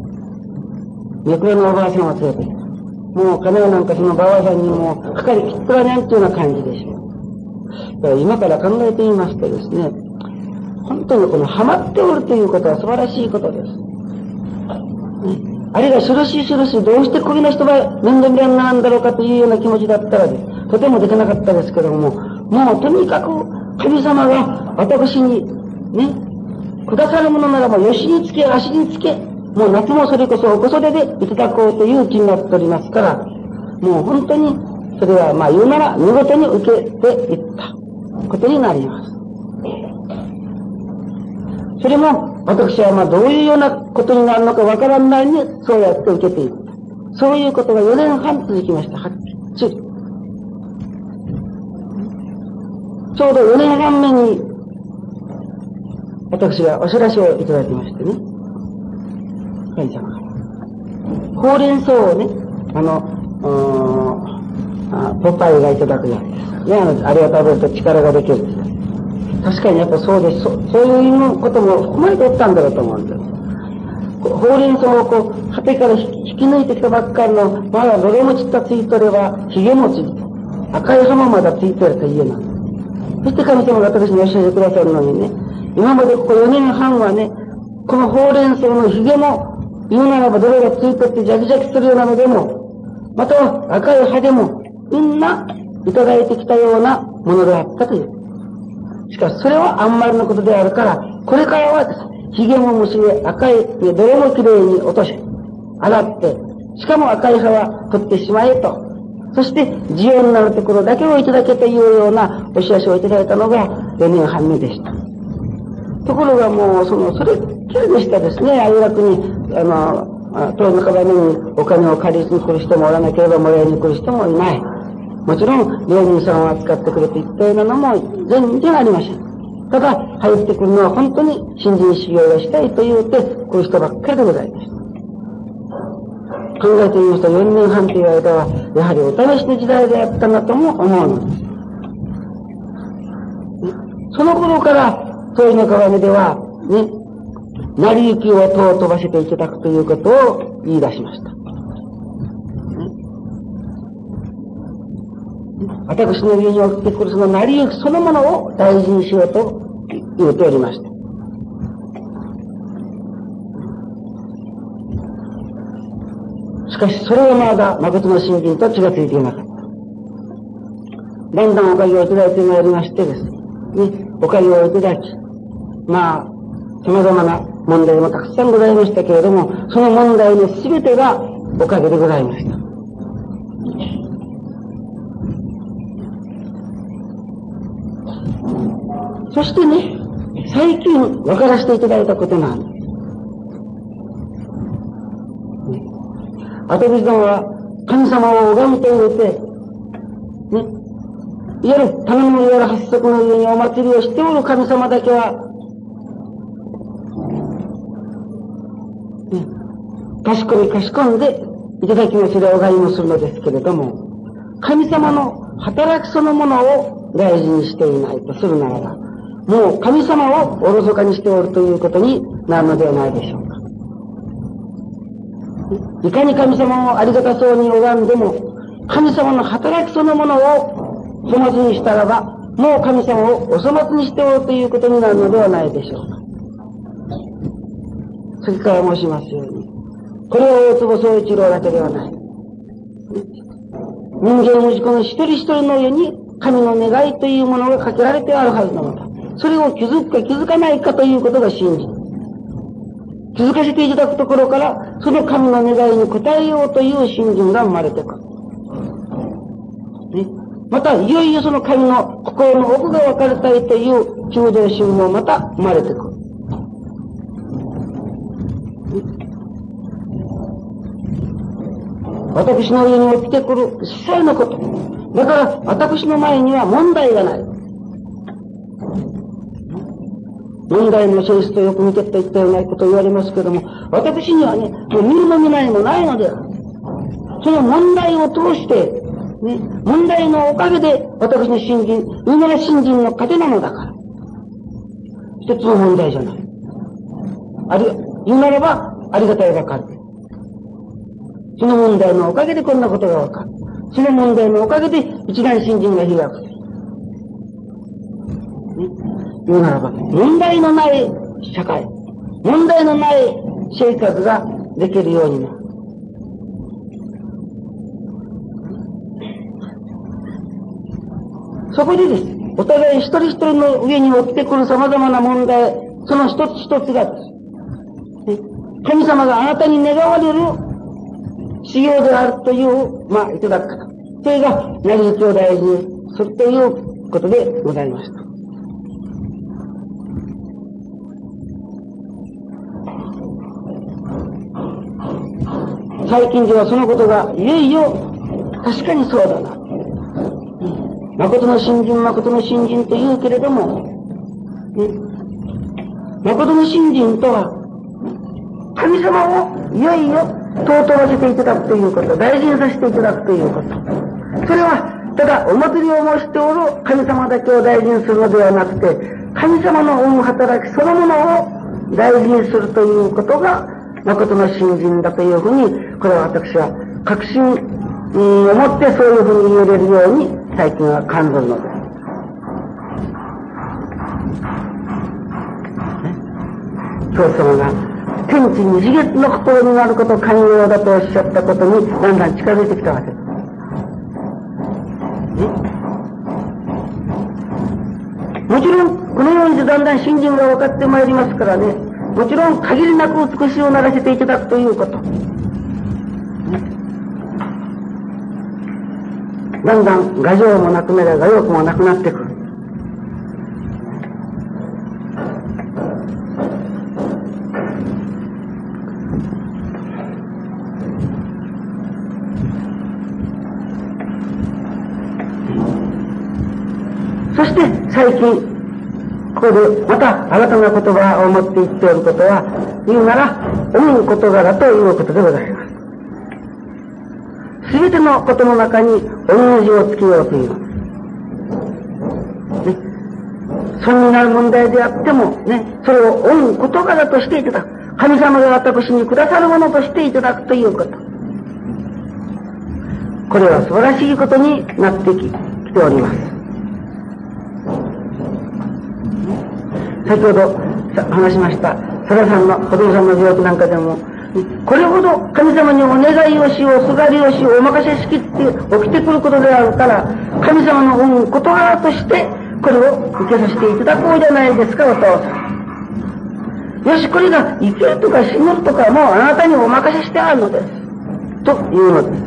めくらのおばあさんを連れてもう金はなんかそのばあさんにもかかりきっとらないっていうような感じでしょう。だから今から考えてみますとですね、本当にこのハマっておるということは素晴らしいことです。ね、あるいはしろししろし、どうしてこういう人が面倒見らんなんだろうかというような気持ちだったらで。とてもできなかったですけども、もうとにかく神様が私にね、くださるものならば、よしにつけ、足につけ、もう夏もそれこそおこそれでいただこうという気になっておりますから、もう本当に、それはまあ言うなら見事に受けていったことになります。それも、私はまあどういうようなことになるのかわからないに、そうやって受けていった。そういうことが4年半続きました。はっきり。ちょうど4年半目に、私がお知らせをいただきましてね。神様。ほうれん草をね、あの、あポパイがいただくやつです。ね、あの、あれを食べると力ができるんです。確かにやっぱそうです。そそういうことも含まれておったんだろうと思うんです。ほうれん草をこう、果てから引き抜いてきたばっかりの、まだどれもちったついとれば、髭もついて、赤い浜まだついてると家なんです。そして神様が私に教えてくださるのにね、今までここ4年半はね、このほうれん草の髭も、言うならばどれがついてってジャキジャキするようなのでも、また赤い葉でも、みんないただいてきたようなものであったという。しかしそれはあんまりのことであるから、これからはです、髭も虫で赤い、ね、どれもきれいに落とし、洗って、しかも赤い葉は取ってしまえと、そして、需要になるところだけをいただけというようなお知らせをいただいたのが4年半目でした。ところがもう、その、それっきりでしたですね。あゆ楽に、あの、遠の壁にお金を借りに来る人もおらなければもらいに来る人もいない。もちろん、芸人さんを扱ってくれていったようなのも全然ありません。ただ、入ってくるのは本当に新人修行がしたいと言うて、こういう人ばっかりでございました。考えてみますと4年半という間は、やはりお試しの時代であったなとも思うのです。その頃から、問いの鏡では、ね、成り行きを戸を飛ばせていただくということを言い出しました。私の家に起きてくるその成り行きそのものを大事にしようと言うておりました。しかし、それはまだ誠の信心と気がついていなかった。だんだんおかげをいただいてまいりましてですね、おかげをいただき、まあ、様々な問題もたくさんございましたけれども、その問題の全てがおかげでございました。そしてね、最近分からせていただいたことなんです。跡地さんは神様を拝むと言うて、ね、いわゆる頼みのいわゆる八足の上にお祭りをしておる神様だけは、ね、賢み賢んでいただきますで拝みもするのですけれども、神様の働きそのものを大事にしていないとするならば、もう神様をおろそかにしておるということになるのではないでしょうか。いかに神様をありがたそうに拝んでも、神様の働きそのものを粗末にしたらば、もう神様をお粗末にしておるということになるのではないでしょうか。次から申しますように、これは大坪総一郎だけではない。人間の自己の一人一人の上に神の願いというものがかけられてあるはずなのだ。それを気づくか気づかないかということが真実。気づかせていただくところから、その神の願いに応えようという信心が生まれてくる。ね。また、いよいよその神の心の奥が分かりたいという中道心もまた生まれてくる。私の家に起きてくる一切のこと。だから、私の前には問題がない。問題の性質とよく見てって言ったようなことを言われますけども、私にはね、もう見るも見ないもないので、その問題を通して、ね、問題のおかげで私の信心、有名な信心の糧なのだから。一つの問題じゃない。あり、言うならば、ありがたいばかり。その問題のおかげでこんなことがわかる。その問題のおかげで一段信心が開く。ね、言うならば、問題のない社会、問題のない生活ができるようになる。そこでです。お互い一人一人の上に起きてくる様々な問題、その一つ一つが。神様があなたに願われる修行であるという、まあ、いただく方。それが、成り行きを大事にするということでございました。最近ではそのことが、いよいよ、確かにそうだな。誠の信心、誠の信心と言うけれども、ね、誠の信心とは、神様をいよいよ尊ばせていただくということ、大事にさせていただくということ。それは、ただ、お祭りを申しておる神様だけを大事にするのではなくて、神様の恩働きそのものを大事にするということが、誠の信心だというふうに、これは私は確信を持ってそういうふうに言えれるように最近は感じるのです。教祖が天地二次元の心になること寛容だとおっしゃったことにだんだん近づいてきたわけです。もちろん、このようにだんだん信心が分かってまいりますからね、もちろん限りなく美しいをならせていただくということ。だんだん画情もなくなり画欲もなくなってくる。そして最近ここで、また、新たな言葉を持って言っておることは、言うなら、思う事柄ということでございます。すべてのことの中に、同じをつけようというのね。損になる問題であっても、ね、それを思う事柄としていただく。神様が私にくださるものとしていただくということ。これは素晴らしいことになってきております。先ほど話しました、サラさんのお父さんの病気なんかでも、これほど神様にお願いをしよう、すがりをしよう、お任せしきって起きてくることであるから、神様の恩、事柄として、これを受けさせていただこうじゃないですか、お父さん。よし、これが生きるとか死ぬとかもうあなたにお任せしてあるのです。というのです。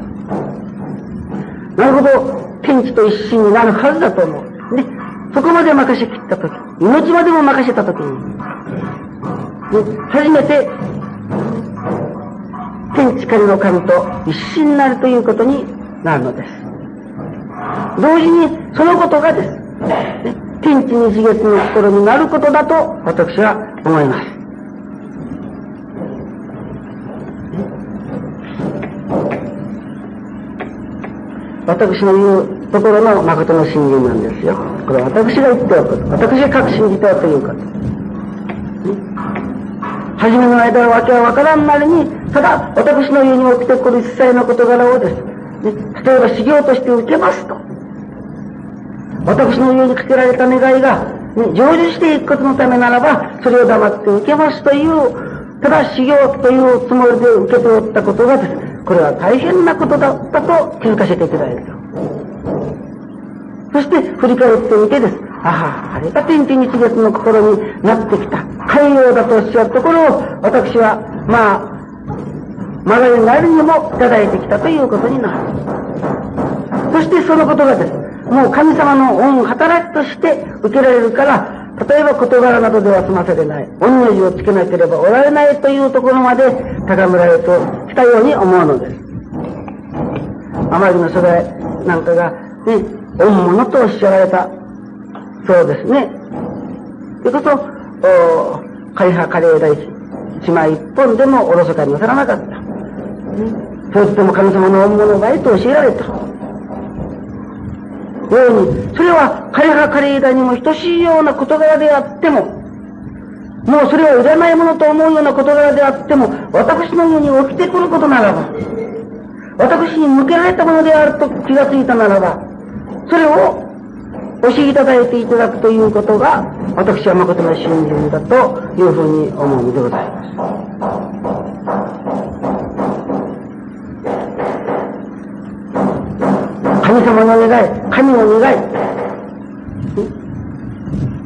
なるほど、天地と一心になるはずだと思う。そこまで任せきったとき、命までも任せたときに、初めて、天地神の神と一心になるということになるのです。同時に、そのことがです、天地二次月の心になることだと私は思います。私の言うところの誠の信心なんですよ。これは私が言っておく。私が確信じておくということ。初めの間はわけはわからんなりに、ただ私の家に起きてくる一切の事柄をです、ね、例えば修行として受けますと。私の家にかけられた願いが、ね、成就していくことのためならば、それを黙って受けますという、ただ修行というつもりで受け取ったことがですね、これは大変なことだったと気づかせていただいる。そして振り返ってみてです。ああ、あれが天地日月の心になってきた。海洋だとおっしゃるところを、私は、まあ、まがいなりにもいただいてきたということになる。そしてそのことがです。もう神様の恩働きとして受けられるから、例えば事柄などでは済ませれない、御の字をつけなければおられないというところまで高められとしたように思うのです。天城の初代なんかが、ね、御物とおっしゃられた。そうですね。ということ、お会派カレー大一枚一本でもおろそかになさらなかった。そうしても神様の御物がいと教えられた。ように、それは彼が彼らにも等しいような事柄であっても、もうそれはいらないものと思うような事柄であっても、私のように起きてくることならば、私に向けられたものであると気がついたならば、それを教えいただいていただくということが、私は誠の信心だというふうに思うのでございます。神様の願い、神の願い、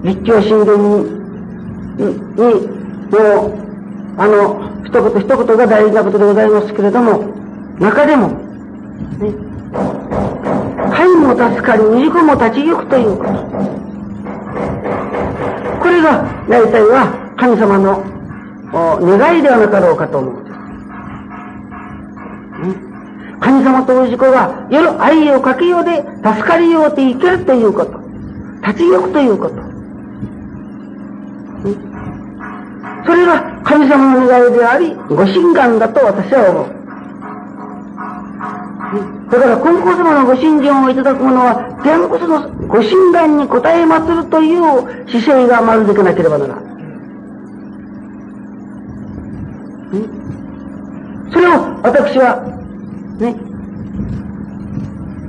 立教神殿に、に、もう、あの、一言一言が大事なことでございますけれども、中でも、ね、神も助かり、二子も立ち行くということ。これが、大体は神様の願いではなかろうかと思う。神様と氏子が夜愛をかけようで助かりようて生きるということ。立ち行くということ。それが神様の願いであり、ご神願だと私は思う。だから金光様のご神言をいただく者は、全部そのご神願に応え祀るという姿勢がまるできなければならない。それを私は、ね、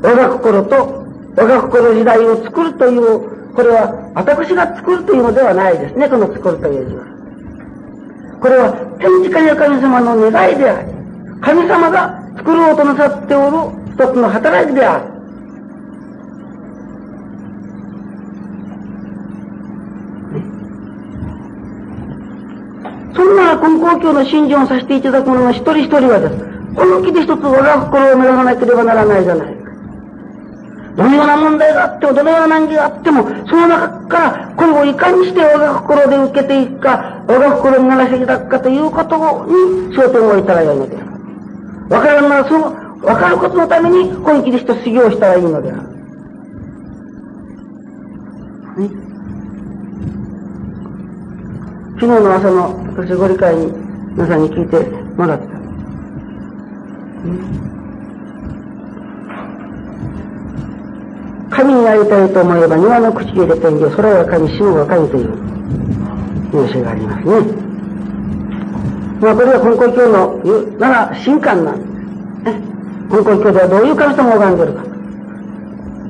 我が心と我が心時代を作るという、これは私が作るというのではないですね、この作るという字は。これは天地神様の願いであり、神様が作ろうとなさっておる一つの働きである。そんな根高教の信心をさせていただく者の一人一人はです。この木で一つ我が心を目指さなければならないじゃないか。どのような問題があっても、どのような難儀があっても、その中からこれをいかにして我が心で受けていくか、我が心に流していただくかということに焦点を置いたらよいのである。わからんならそのわかることのために、本気で人修行したらいいのである。ね、昨日の朝の私ご理解に皆さんに聞いてもらった。神になりたいと思えば庭の口入れ天井、空は神、死ぬは神という名詞がありますね。まあこれは根高教の言うなら神官なんです。本校教ではどういう神様を拝んでるか。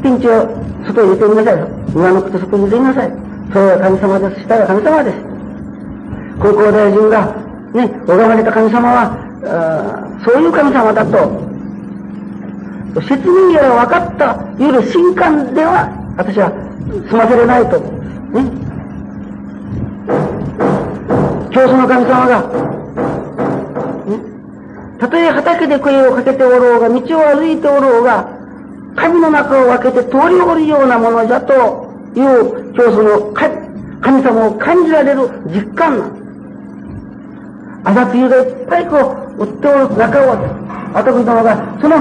ピンチを外に入れてみなさい。庭のこと外に入れてみなさい。それは神様です。下は神様です。高校大臣が、ね、拝まれた神様は、そういう神様だと、説明やら分かったより神官では、私は済ませれないと思うんです。ね。教祖の神様が、たとえ畑で声をかけておろうが、道を歩いておろうが、神の中を分けて通りおるようなものじゃという、今日その神様を感じられる実感なんです。朝露がいっぱいこう、売っておる中を、私どもが、その、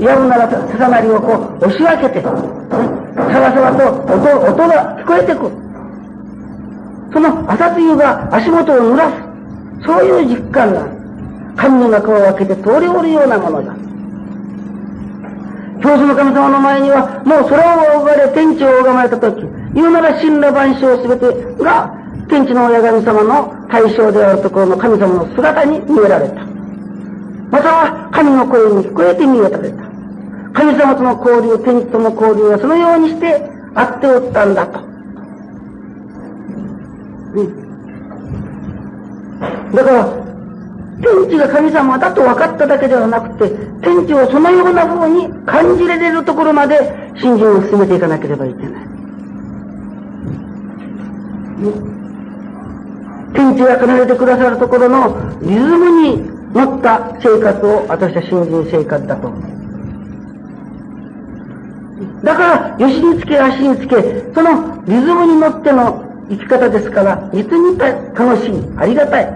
やるならささなりをこう、押し分けて、ね、さわさわと音、音が聞こえてくる。その朝露が足元を濡らす。そういう実感なんです。神の中を分けて通りおるようなものだ。教祖の神様の前には、もう空を拝れ、天地を拝まれたとき、言うなら神羅万象すべてが、天地の親神様の対象であるところの神様の姿に見えられた。または、神の声に聞こえて見えられた。神様との交流、天地との交流はそのようにしてあっておったんだと。うん。だから、天地が神様だと分かっただけではなくて、天地をそのような風に感じられるところまで信心を進めていかなければいけない。天地が奏でてくださるところのリズムに持った生活を私は新人生活だと思う。だから、吉につけ足につけ、そのリズムに乗っての生き方ですから、実に楽しい、ありがたい。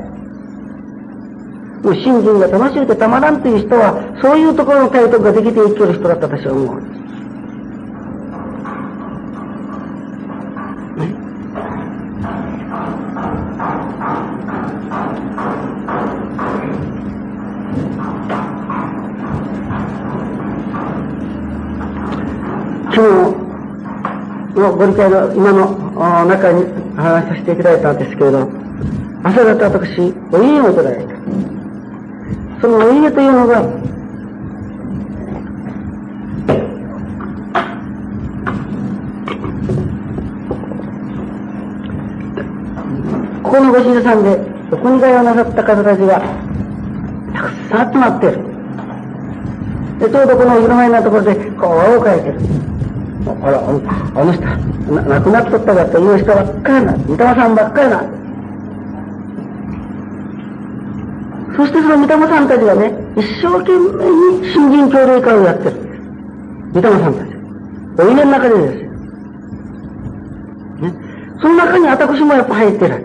もう信心が楽しくてたまらんという人は、そういうところの体得ができていける人だった私は思う。今のご理解の今の中に話させていただいたんですけれど、朝方私、お家をいただいた。そのお家というのが、ここのご神社さんで、お国替えをなさった方たちが、たくさん集まっている。で、ちょうどこの色前なところで、こう、輪を描いてる。あら、あの人、亡くなっとったかという人ばっかりな。三玉さんばっかりな。そしてその三玉さんたちがね、一生懸命に新人協力会をやってる。三玉さんたち。お稲の中でですよ。ね。その中に私もやっぱ入ってるわけ。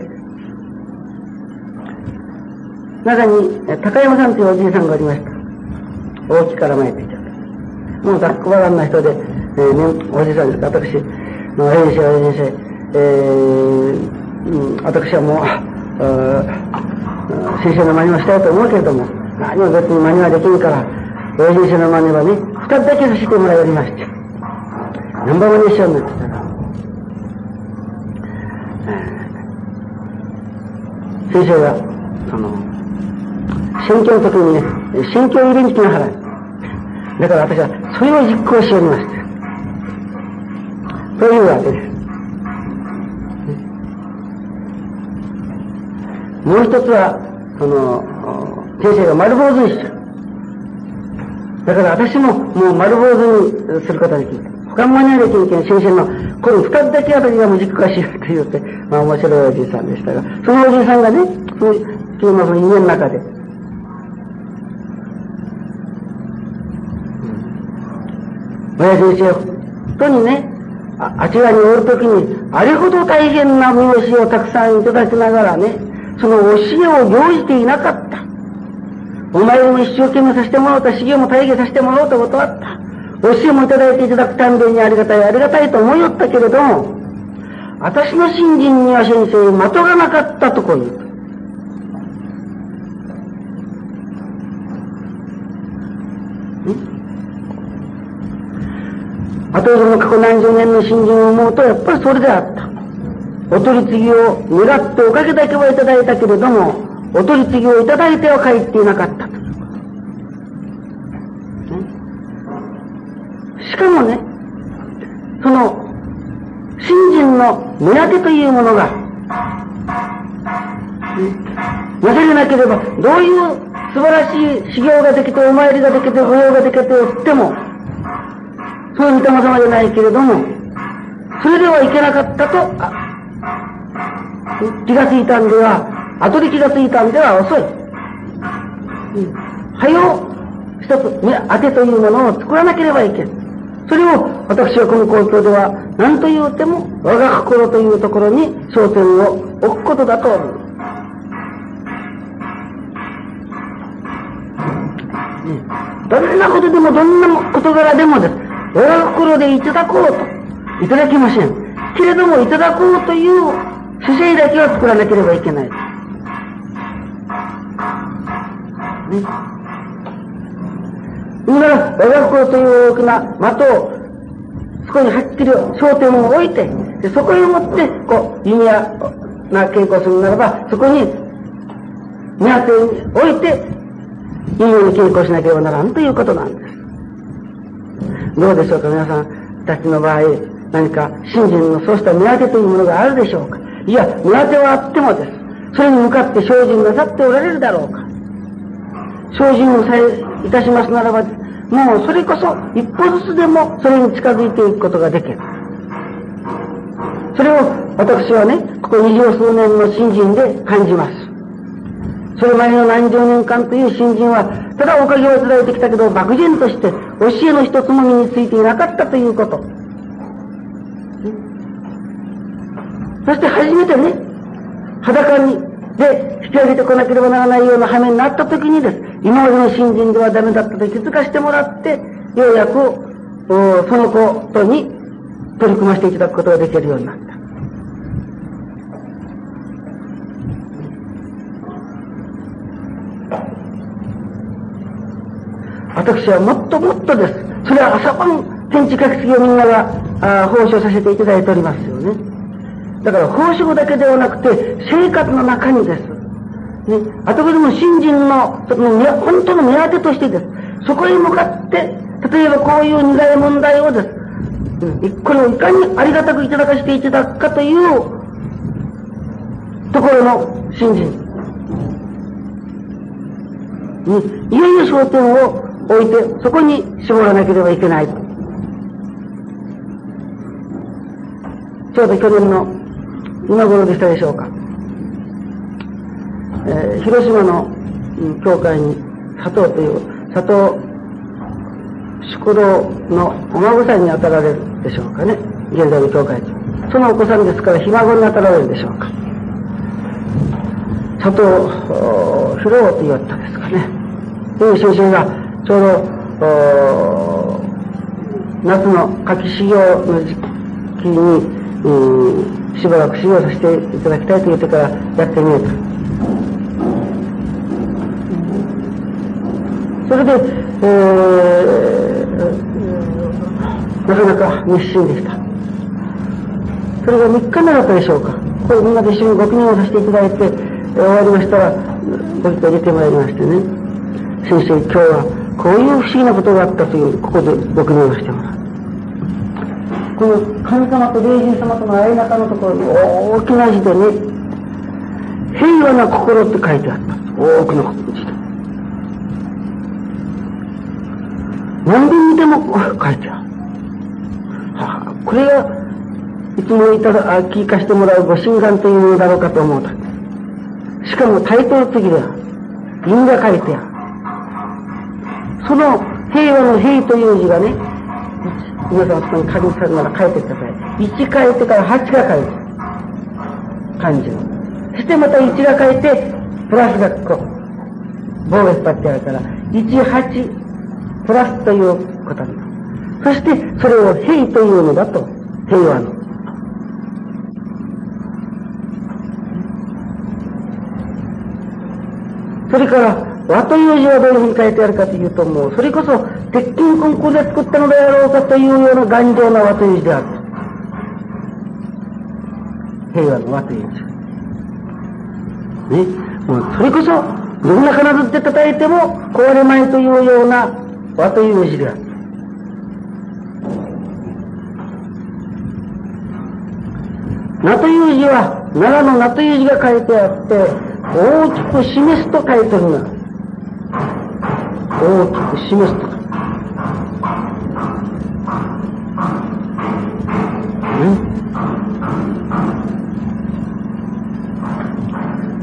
中に、高山さんというおじいさんがおりました。大木から参ってきた。もうざっくばらんな人で、えー、ね、おじいさんです。私、の先生、先生、えー、うん、私はもう、先生の真似をしたいと思うけれども、何も別に真似はできんから、おじいさんの真似はね、二つだけさせてもらいまして、ナンバー真似しようになってたら、先生が、その、選挙の時にね、選挙入れに来ながら、だから私はそれを実行しておりました。というわけです。もう一つは、その、先生が丸坊主にした。だから私ももう丸坊主にすることができる。他も間に合いできん先生の、この二つだけ私が無軸化しようと言って、まあ面白いおじいさんでしたが、そのおじいさんがね、その、今日のその家の中で、親先生、本当にね、あちらにおるときに、あれほど大変な催しをたくさんいただきながらね、その教えを行じていなかった。お前も一生懸命させてもらった、修行も大義させてもらおうと断った。教えもいただいていただくたんびにありがたい、ありがたいと思いよったけれども、私の信心には先生、的がなかったとこう言う。後ほどの過去何十年の信心を思うと、やっぱりそれであった。お取り次ぎを願っておかげだけはいただいたけれども、お取り次ぎをいただいては帰っていなかった。しかもね、その、信心の目当てというものが、なぜでなければ、どういう素晴らしい修行ができて、お参りができて、御用ができておっても、そういう御霊様じゃないけれども、それではいけなかったと、気がついたんでは、後で気がついたんでは遅い。うん。はよ、一つ、目当てというものを作らなければいけない。それを私はこの公共では何と言うても我が心というところに焦点を置くことだと思う。どんなことでもどんな事柄でもです。我が心でいただこうと。いただきません。けれどもいただこうという姿勢だけは作らなければいけない。ね。今、我が心という大きな的を、そこにはっきり焦点を置いて、でそこへ持って、こう、弓矢な稽古するならば、そこに、目当てに置いて、弓矢に稽古しなければならんということなんです。どうでしょうか皆さんたちの場合、何か信心のそうした目当てというものがあるでしょうかいや、目当てはあってもです。それに向かって精進なさっておられるだろうか精進をさえいたしますならば、もうそれこそ一歩ずつでもそれに近づいていくことができる。それを私はね、ここ二十数年の信心で感じます。それまでの何十年間という新人は、ただおかげをいただいてきたけど、漠然として教えの一つも身についていなかったということ。そして初めてね、裸に、で、引き上げてこなければならないような羽目になった時にです。今までの新人ではダメだったと気づかせてもらって、ようやく、そのことに取り組ませていただくことができるようになった。私はもっともっとです。それは朝晩天地書き継ぎをみんながあ奉仕をさせていただいておりますよね。だから奉仕だけではなくて生活の中にです。ね、あとでも新人のその本当の目当てとしてです。そこへ向かって、例えばこういう苦い問題をです。これをいかにありがたくいただかせていただくかというところの信心に、いよいよ焦点を置いて、そこに絞らなければいけない。ちょうど去年の今頃でしたでしょうか。えー、広島の、教会に佐藤という、佐藤宿老のお孫さんに当たられるでしょうかね。現在の教会そのお子さんですから、ひ孫に当たられるでしょうか。佐藤広郎と言われたですかね。という先生が、ちょうど、夏の夏季修行の時期に、しばらく修行させていただきたいと言ってからやってみようと。それで、えー、なかなか熱心でした。それが3日目だったでしょうか。これみんなで一緒にご記念をさせていただいて、終わりましたら、ご一回出てまいりましてね、先生、今日はこういう不思議なことがあったという、ここでご記念をしてもらう。この神様と霊人様との間中のところに大きな字でね、平和な心って書いてあった。多くの字で。何で見ても書いてある。はあ、これが、いつもいただ、聞かせてもらうご神願というものだろうかと思うと。しかも対等的である。因が書いてある。その平和の平という字がね、皆さんそこに書きさるなら書いてください。1書いてから8が書いてる。漢字の。そしてまた1が書いて、プラスがこう、棒が引っ張ってあるから、1、8、プラスということに。そして、それを平というのだと、平和の。それから、和という字はどういうふうに書いてあるかというと、もう、それこそ、鉄筋コンクで作ったのであろうかというような頑丈な和という字である。平和の和という字。ね。もう、それこそ、どんな金づって叩いても壊れまいというような和という字である。名という字は、奈良の名という字が書いてあって、大きく示すと書いてるな。大きく示すと。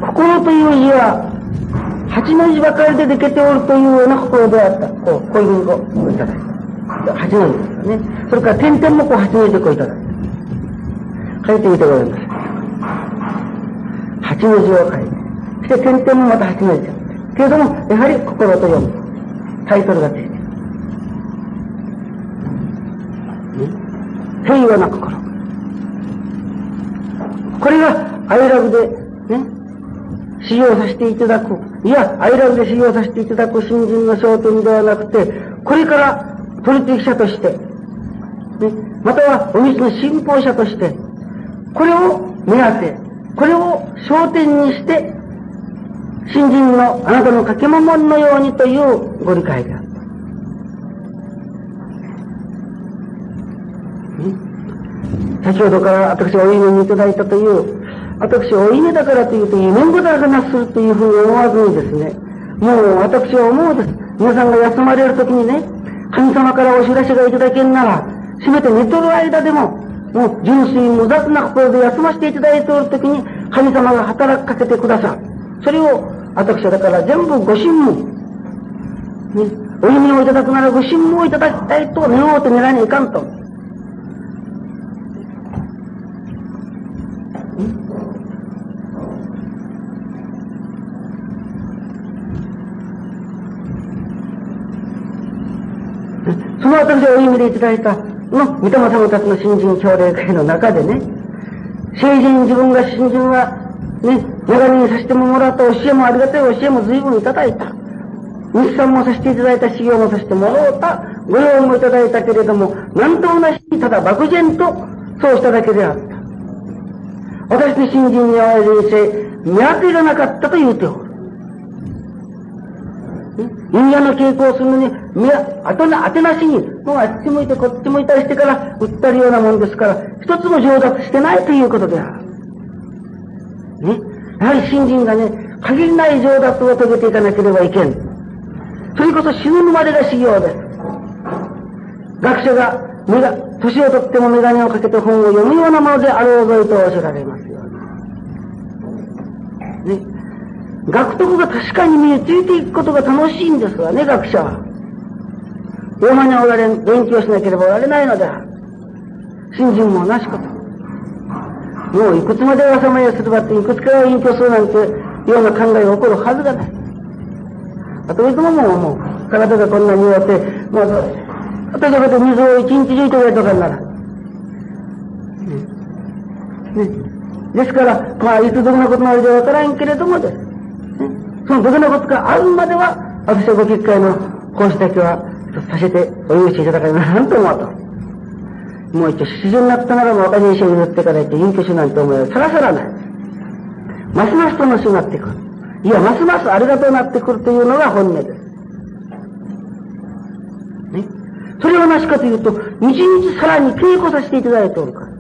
心という字は、八の字ばかりででけておるというような心であった。こう、こういうふうにこういただいた。八の字ですからね。それから点々もこう八の字でこういただいた。書いてみてごらんなさい。八の字を書いて。で、点々もまた始めちゃう。けれども、やはり心と読む。タイトルがついてる。平和な心。これが、アイラブで、ね、使用させていただく。いや、アイラブで使用させていただく新人の焦点ではなくて、これから取引者として、ね、またはお水の信奉者として、これを目当て、これを焦点にして新人のあなたの掛け物のようにというご理解であった。先ほどから私がお夢にいただいたという、私はお夢だからというと、夢ごだらけなするというふうに思わずにですね、もう私は思うです。皆さんが休まれるときにね、神様からお知らせがいただけんなら、せめて寝とる間でも、もう純粋無雑な心で休ませていただいておるときに、神様が働かけてくださる。それを私はだから全部ご神問、ね、お弓をいただくならご神問をいただきたいと願おうと願いにいかんと。その私がお弓でいただいたの、御霊様たちの新人協励会の中でね、成人自分が新人はね、長にさせてもらった教えもありがたい教えも随分いただいた。日産もさせていただいた修行もさせてもらった。ご用意もいただいたけれども、なんと同じにただ漠然とそうしただけであった。私の新人に会える人生、見当てがなかったと言うておる。人間の傾向をするのに、みあとな、当てなしに、もうあっち向いてこっち向いたりしてから、売ったるようなもんですから、一つも上達してないということである。ね？やはり新人がね、限りない上達を遂げていかなければいけん。それこそ死ぬまでが修行です。学者が、目が年をとっても眼鏡をかけて本を読むようなものであろうぞいとおっしゃられますよ。ね。学徳が確かに身についていくことが楽しいんですわね、学者は。大間におられん、勉強しなければおられないのである。新人も同じこと。もういくつまで朝までするばって、いくつから隠居するなんて、ような考えが起こるはずがない。あといつももう、もう、体がこんなに弱って、もう、私は水を一日中とやとかなら。ね。ですから、まあ、いつどんなことなるかわからんけれどもで。ね、そのどんなことがあるまでは、私はご結界の講師だけはさせてお許しいただかれなんと思うと。もう一応、出場になったならば若人衆に塗っていから言って隠居しなんて思いはさらさらない。ますます楽しくなってくる。いや、ますますありがとうなってくるというのが本音です。ね。それはなしかというと、日々さらに稽古させていただいておるから。ね。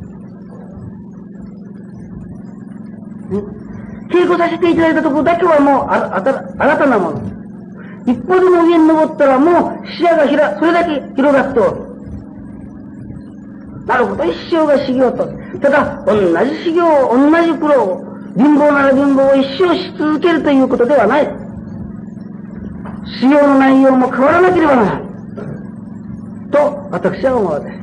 稽古させていただいたところだけはもうあ、あた、新たなもの。一歩でも上に登ったらもう視野がひら、それだけ広がっておる。なるほど、一生が修行と。ただ、同じ修行、同じ苦労を、貧乏なら貧乏を一生し続けるということではない。修行の内容も変わらなければならない。と、私は思うわけです。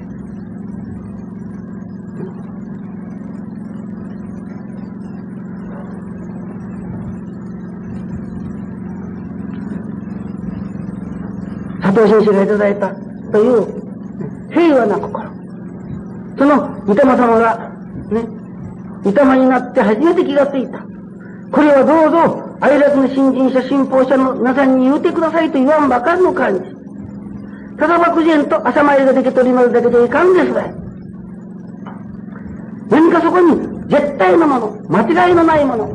佐藤先生がいただいたという平和な心。その御霊様が、ね、御霊になって初めて気がついた。これはどうぞ、愛楽の新人者、信奉者の皆さんに言うてくださいと言わんばかりの感じ。ただ漠然と朝参りができ取り乗るだけでいかんですわ。何かそこに絶対のもの、間違いのないもの、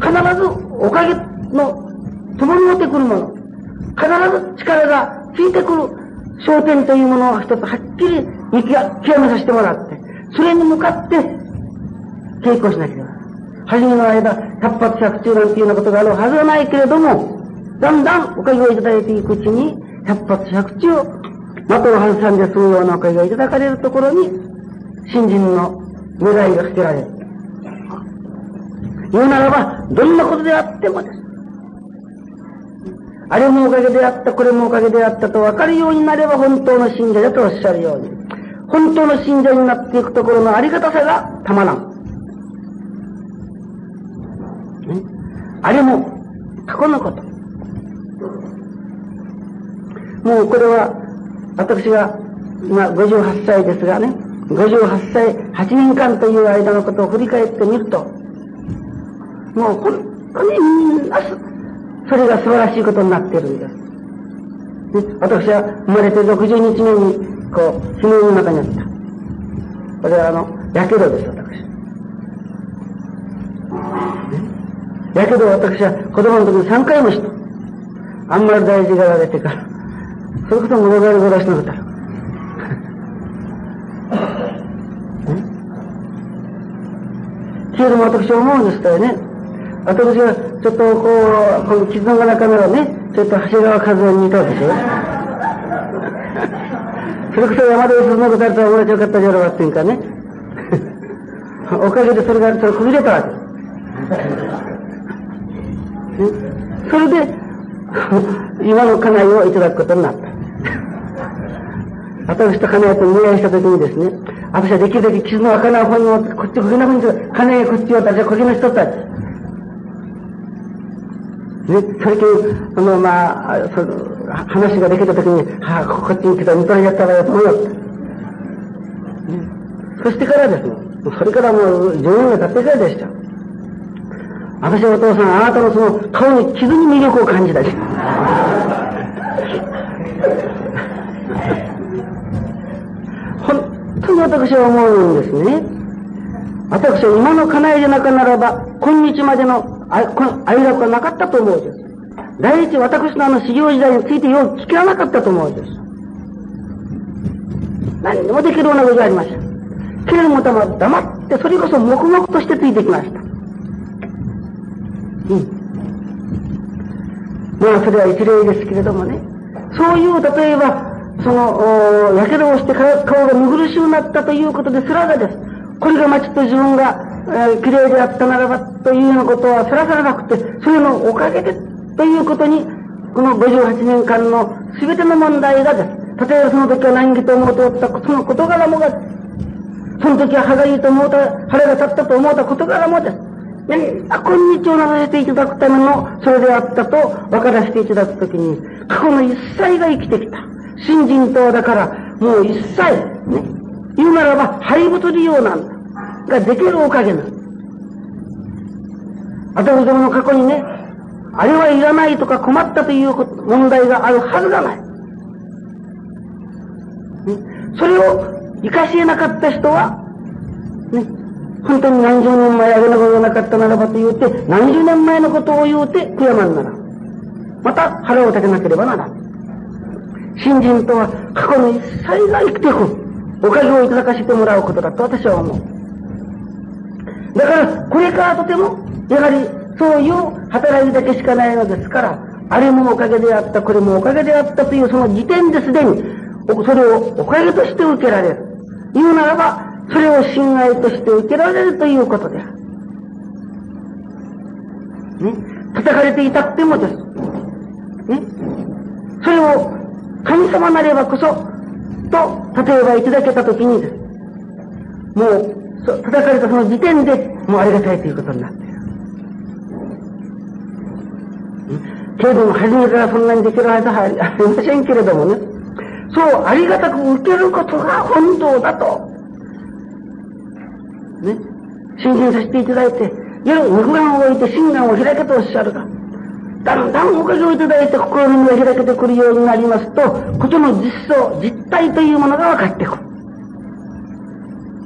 必ずおかげの共に持ってくるもの、必ず力がついてくる焦点というものを一つはっきり見極めさせてもらって、それに向かって稽古しなければ。初めの間、百発百中なんていうようなことがあるはずはないけれども、だんだんおかげをいただいていくうちに、百発百中、的を外さんで済むようなおかげをいただかれるところに、新人の願いが捨てられる。言うならば、どんなことであってもです。あれもおかげであった、これもおかげであったと分かるようになれば本当の信者だとおっしゃるように、本当の信者になっていくところのありがたさがたまらん。あれも過去のこと。もうこれは、私が今58歳ですがね、58歳、8年間という間のことを振り返ってみると、もう本当にみんなそれが素晴らしいことになっているんです。私は生まれて60日目に、こう、死ぬの中にあった。これはあの、やけどです、私。やけど私は子供の時に3回もした。あんまり大事がられてから。それこそ物がり殺しのことある。けれども私は思うんですからね。私がちょっとこう、この傷の中からね、ちょっと長谷川和夫に似たでしょ。それこそ山田そんなことあったら面白かったじゃろうっていうかね。おかげでそれがそれ崩れたわけ。それで、今の家内をいただくことになった。私と家内と見合いしたときにですね、私はできるだけ傷の開かない方に持って、こっちこげなふうに、家内こっちを私はこげの人たち。ね、最近、あの、まあ、その、話ができたときに、はあ、こっちに来たら、見とれやったらよと思う。ね、そしてからですね、それからもう10年が経ってからでした。私はお父さん、あなたのその顔に傷に魅力を感じたし。本当に私は思うんですね。私は今の家内でなかならば、今日までのあ、この愛楽はなかったと思うです。第一、私のあの修行時代についてよう聞かなかったと思うです。何でもできるようなことがありました。けれども、黙って、それこそ黙々としてついてきました。うんまあ、それは一例ですけれどもね。そういう、例えば、その、やけどをして顔が見苦しくなったということですらがです。これがまあちょっと自分が、綺麗であったならばというようなことはさらさらなくて、それのおかげでということに、この58年間の全ての問題がです。例えばその時は難儀と思うておったその事柄もが、その時は歯がいいと思うた、腹が立ったと思うた事柄もです。ね、あ、今日をなさせていただくための、それであったと分からせていただくときに、過去の一切が生きてきた。新人党だから、もう一切、ね、言うならば、廃物利用なんだ。ができるおかげなんだ。あたどもの過去にね、あれはいらないとか困ったという問題があるはずがない。ね、それを生かし得なかった人は、ね、本当に何十年前あげなことがなかったならばと言うて、何十年前のことを言うて悔やまんなら。また腹を立てなければならん。新人とは過去の一切が生きていく、おかげをいただかせてもらうことだと私は思う。だから、これからとても、やはりそういう働きだけしかないのですから、あれもおかげであった、これもおかげであったというその時点ですでに、それをおかげとして受けられる。言うならば、それを信頼として受けられるということである。ね。叩かれていたくてもです。ね。それを神様なればこそ、と、例えばいただけたときにです。もう、そう叩かれたその時点で、もうありがたいということになっている。けれども、初めからそんなにできるはずは ありませんけれどもね。そう、ありがたく受けることが本当だと。ね。信心させていただいて、夜、肉眼を置いて心眼を開けとおっしゃるが、だんだんおかげをいただいて心の目が開けてくるようになりますと、ことの実相、実体というものが分かってくる。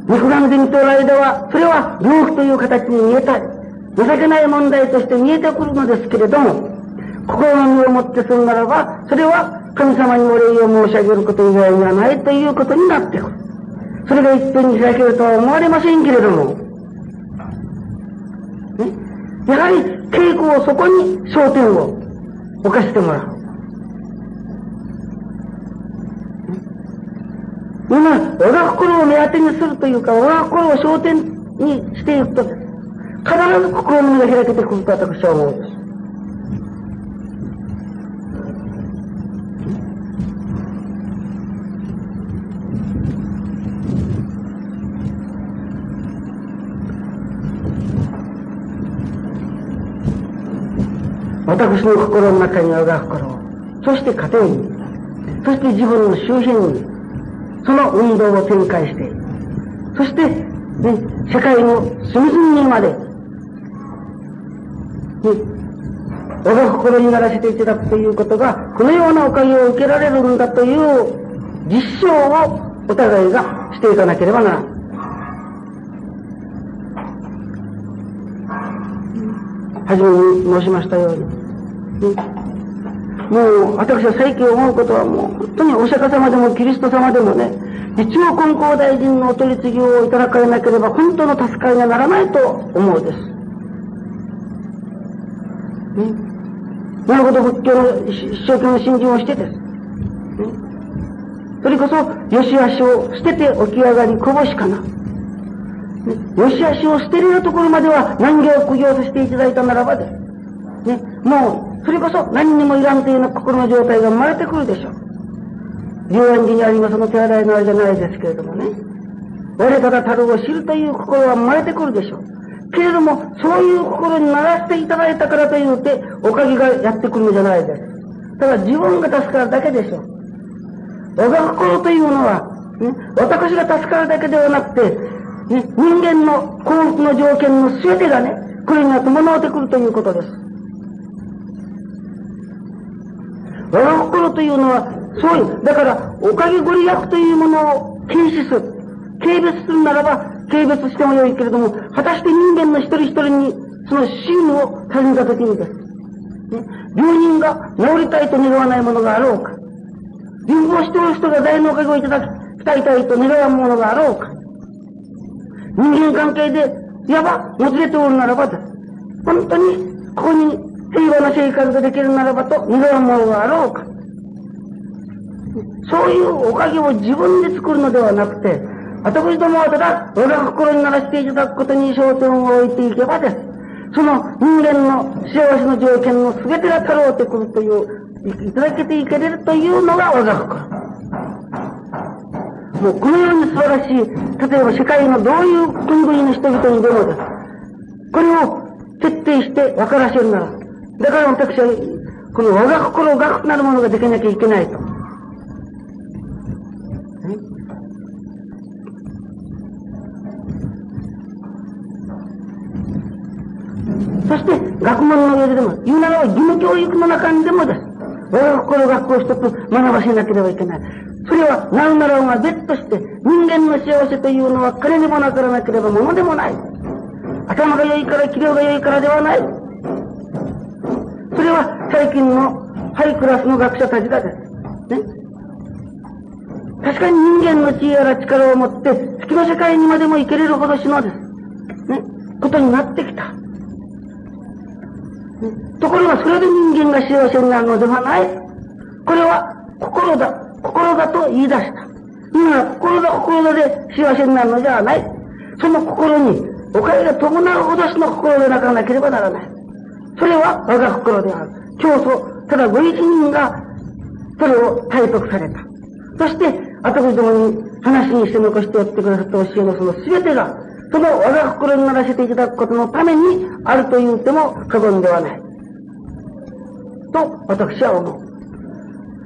肉眼で見ておられ間は、それは病気という形に見えたり、情けない問題として見えてくるのですけれども、心の身をもってするならば、それは神様にお礼を申し上げること以外にはないということになってくる。それが一遍に開けるとは思われませんけれども、ね、やはり稽古をそこに焦点を置かせてもらう。今、我が心を目当てにするというか、我が心を焦点にしていくと、必ず心の目が開けてくると私は思うんです。私の心の中に我が心そして家庭に、そして自分の周辺に、その運動を展開して、そして、ね、世界の隅々にまで、ね、我が心にならせていただくということが、このようなおかげを受けられるんだという実証をお互いがしていかなければならない。はじめに申しましたように、もう、私は最近思うことはもう、本当にお釈迦様でもキリスト様でもね、一応金光大臣のお取り次ぎをいただかれなければ、本当の助かりがならないと思うです。ね。なるほど仏教の一生懸命信心をしてです。ね。それこそ、よしあしを捨てて起き上がりこぼしかな。ね、よしあしを捨てるようなところまでは難行を苦行させていただいたならばで。ね、もう、それこそ何にもいらんというような心の状態が生まれてくるでしょう。十円寺にありますの手洗いのあれじゃないですけれどもね。我ただたるを知るという心は生まれてくるでしょう。けれども、そういう心にならせていただいたからというて、おかげがやってくるのじゃないです。ただ自分が助かるだけでしょう。我が心というのは、ね、私が助かるだけではなくて、ね、人間の幸福の条件の全てがね、これには伴ってくるということです。我が心というのは、そういう、だから、おかげご利益というものを軽視する。軽蔑するならば、軽蔑してもよいけれども、果たして人間の一人一人に、その真を尋ねたときにです。ね、病人が治りたいと願わないものがあろうか。貧乏しておる人が財のおかげをいただきたいたいと願わんものがあろうか。人間関係で、いわば、もつれておるならばです。本当に、ここに平和な生活ができるならばと願うものがあろうか。そういうおかげを自分で作るのではなくて、私どもはただ、我が心にならしていただくことに焦点を置いていけばです。その人間の幸せの条件の全てが足ろうてくるという、いただけていけれるというのが我が心。もうこのように素晴らしい、例えば世界のどういう国々の人々にでもです。これを徹底して分からせるなら、だから私は、この我が心がなるものができなきゃいけないと。そして、学問の上でも、言うならば義務教育の中にでもです。我が心学校を一つ学ばせなければいけない。それは、何ならば別として、人間の幸せというのは金にもなからなければ物でもない。頭が良いから、器量が良いからではない。それは、最近のハイクラスの学者たちがです。ね？確かに人間の知恵やら力を持って、月の世界にまでも行けれるほどしのです。ね？ことになってきた。ね？ところがそれで人間が幸せになるのではない。これは心だ、心だと言い出した。今心だ心だで幸せになるのではない。その心にお金が伴うほどしの心でなかなければならない。それは我が心である。教祖、ただご一人がそれを体得された。そして、私どもに話にして残しておってくださった教えのその全てがその我が心にならせていただくことのためにあると言っても過言ではない。と、私は思う。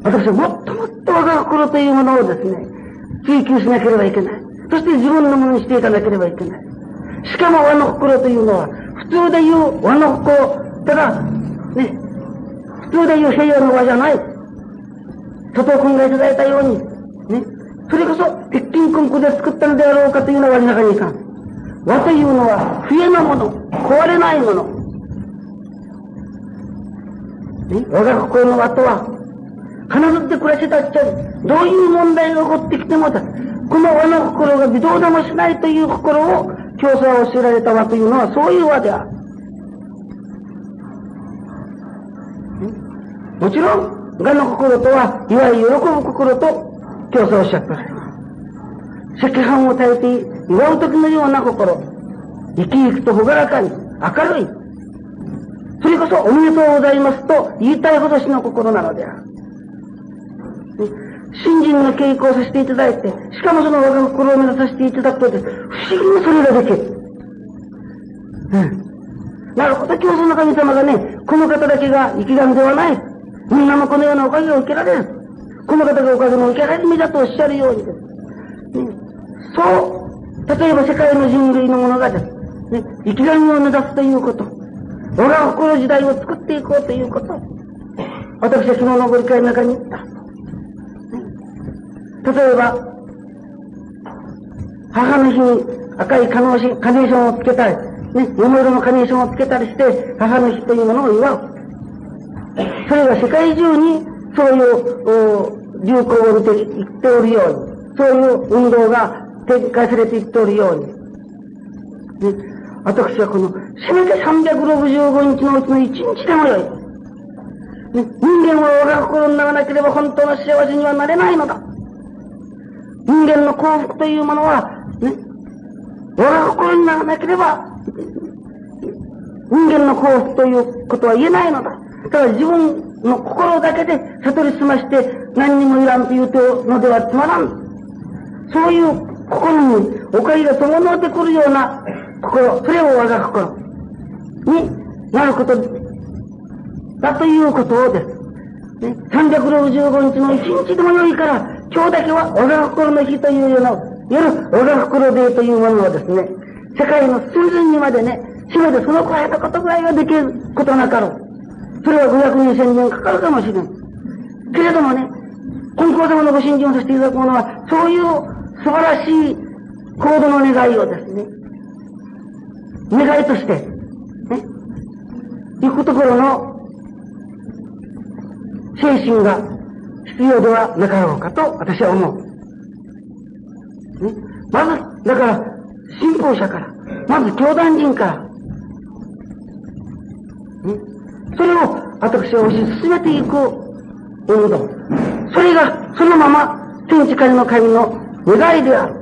私はもっともっと我が心というものをですね、追求しなければいけない。そして自分のものにしていかなければいけない。しかも和の心というのは、普通で言う和の心、ただ、ね、普通で言う平洋の和じゃない。外尾君がいただいたように、ね、それこそ鉄筋コンクで作ったのであろうかというのは輪の中にいかん。和というのは不えなもの、壊れないもの。ね、我が心の和とは、必ずって暮らしてたっちゃどういう問題が起こってきてもだ、この和の心が微動でもしないという心を、教祖は教えられた和というのはそういう和である。もちろん、我の心とは、いわゆる喜ぶ心と、教祖はおっしゃっておられます。赤飯を耐えて祝う時のような心。生き生きと朗らかに、明るい。それこそおめでとうございますと言いたいほどしの心なのである。信心の稽古をさせていただいて、しかもその我が心を目指させていただくとで。不思議にそれができる。うん。なるほど、教祖の神様がね、この方だけが生き神ではない。みんなもこのようなおかげを受けられる。この方がおかげの受けられる身だとおっしゃるようにです。ね、そう例えば世界の人類の物語、ね、生き神を目指すということ、我が心時代を作っていこうということ、私は昨日のご理解の中に言った。例えば、母の日に赤いカノーカネーションをつけたり、ね、桃色のカネーションをつけたりして、母の日というものを祝う。それが世界中にそういう流行を見ていっておるように、そういう運動が展開されていっておるように。ね、私はこの、せめて365日のうちの1日でもよい。人間は我が心にならなければ本当の幸せにはなれないのだ。人間の幸福というものは、ね、我が心にならなければ、人間の幸福ということは言えないのだ。ただ自分の心だけで悟り済まして何にもいらんと言うてのではつまらん。そういう心におかげが伴ってくるような心、それを我が心になることだということをです。ね、365日の1日でもよいから、今日だけは我が心の日というような、夜、我が心デーというものをですね、世界の寸前にまでね、しめてそのくらいのことぐらいはできることなかろう。それは500年、1000年かかるかもしれん。けれどもね、金光様のご信心をさせていただくものは、そういう素晴らしい行動の願いをですね、願いとして、ね、行くところの精神が必要ではなかろうかと私は思う。ね、まず、だから、信仰者から、まず教団人から、それを私は推し進めていく運動。それがそのまま天地神の神の願いである。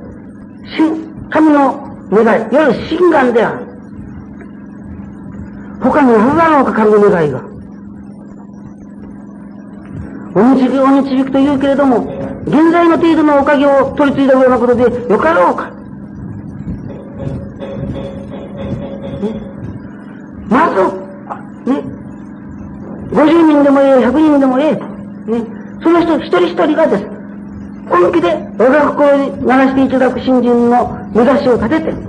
神の願い、いわゆる心願である。他に何だろうか、神の願いが。お導き、お導きと言うけれども、現在の程度のおかげを取り継いだようなことでよかろうか。まず、ね、50人でもええ、100人でもええ、ね、その人一人一人がです。本気で我が心に流していただく信心の目指しを立てて、ね、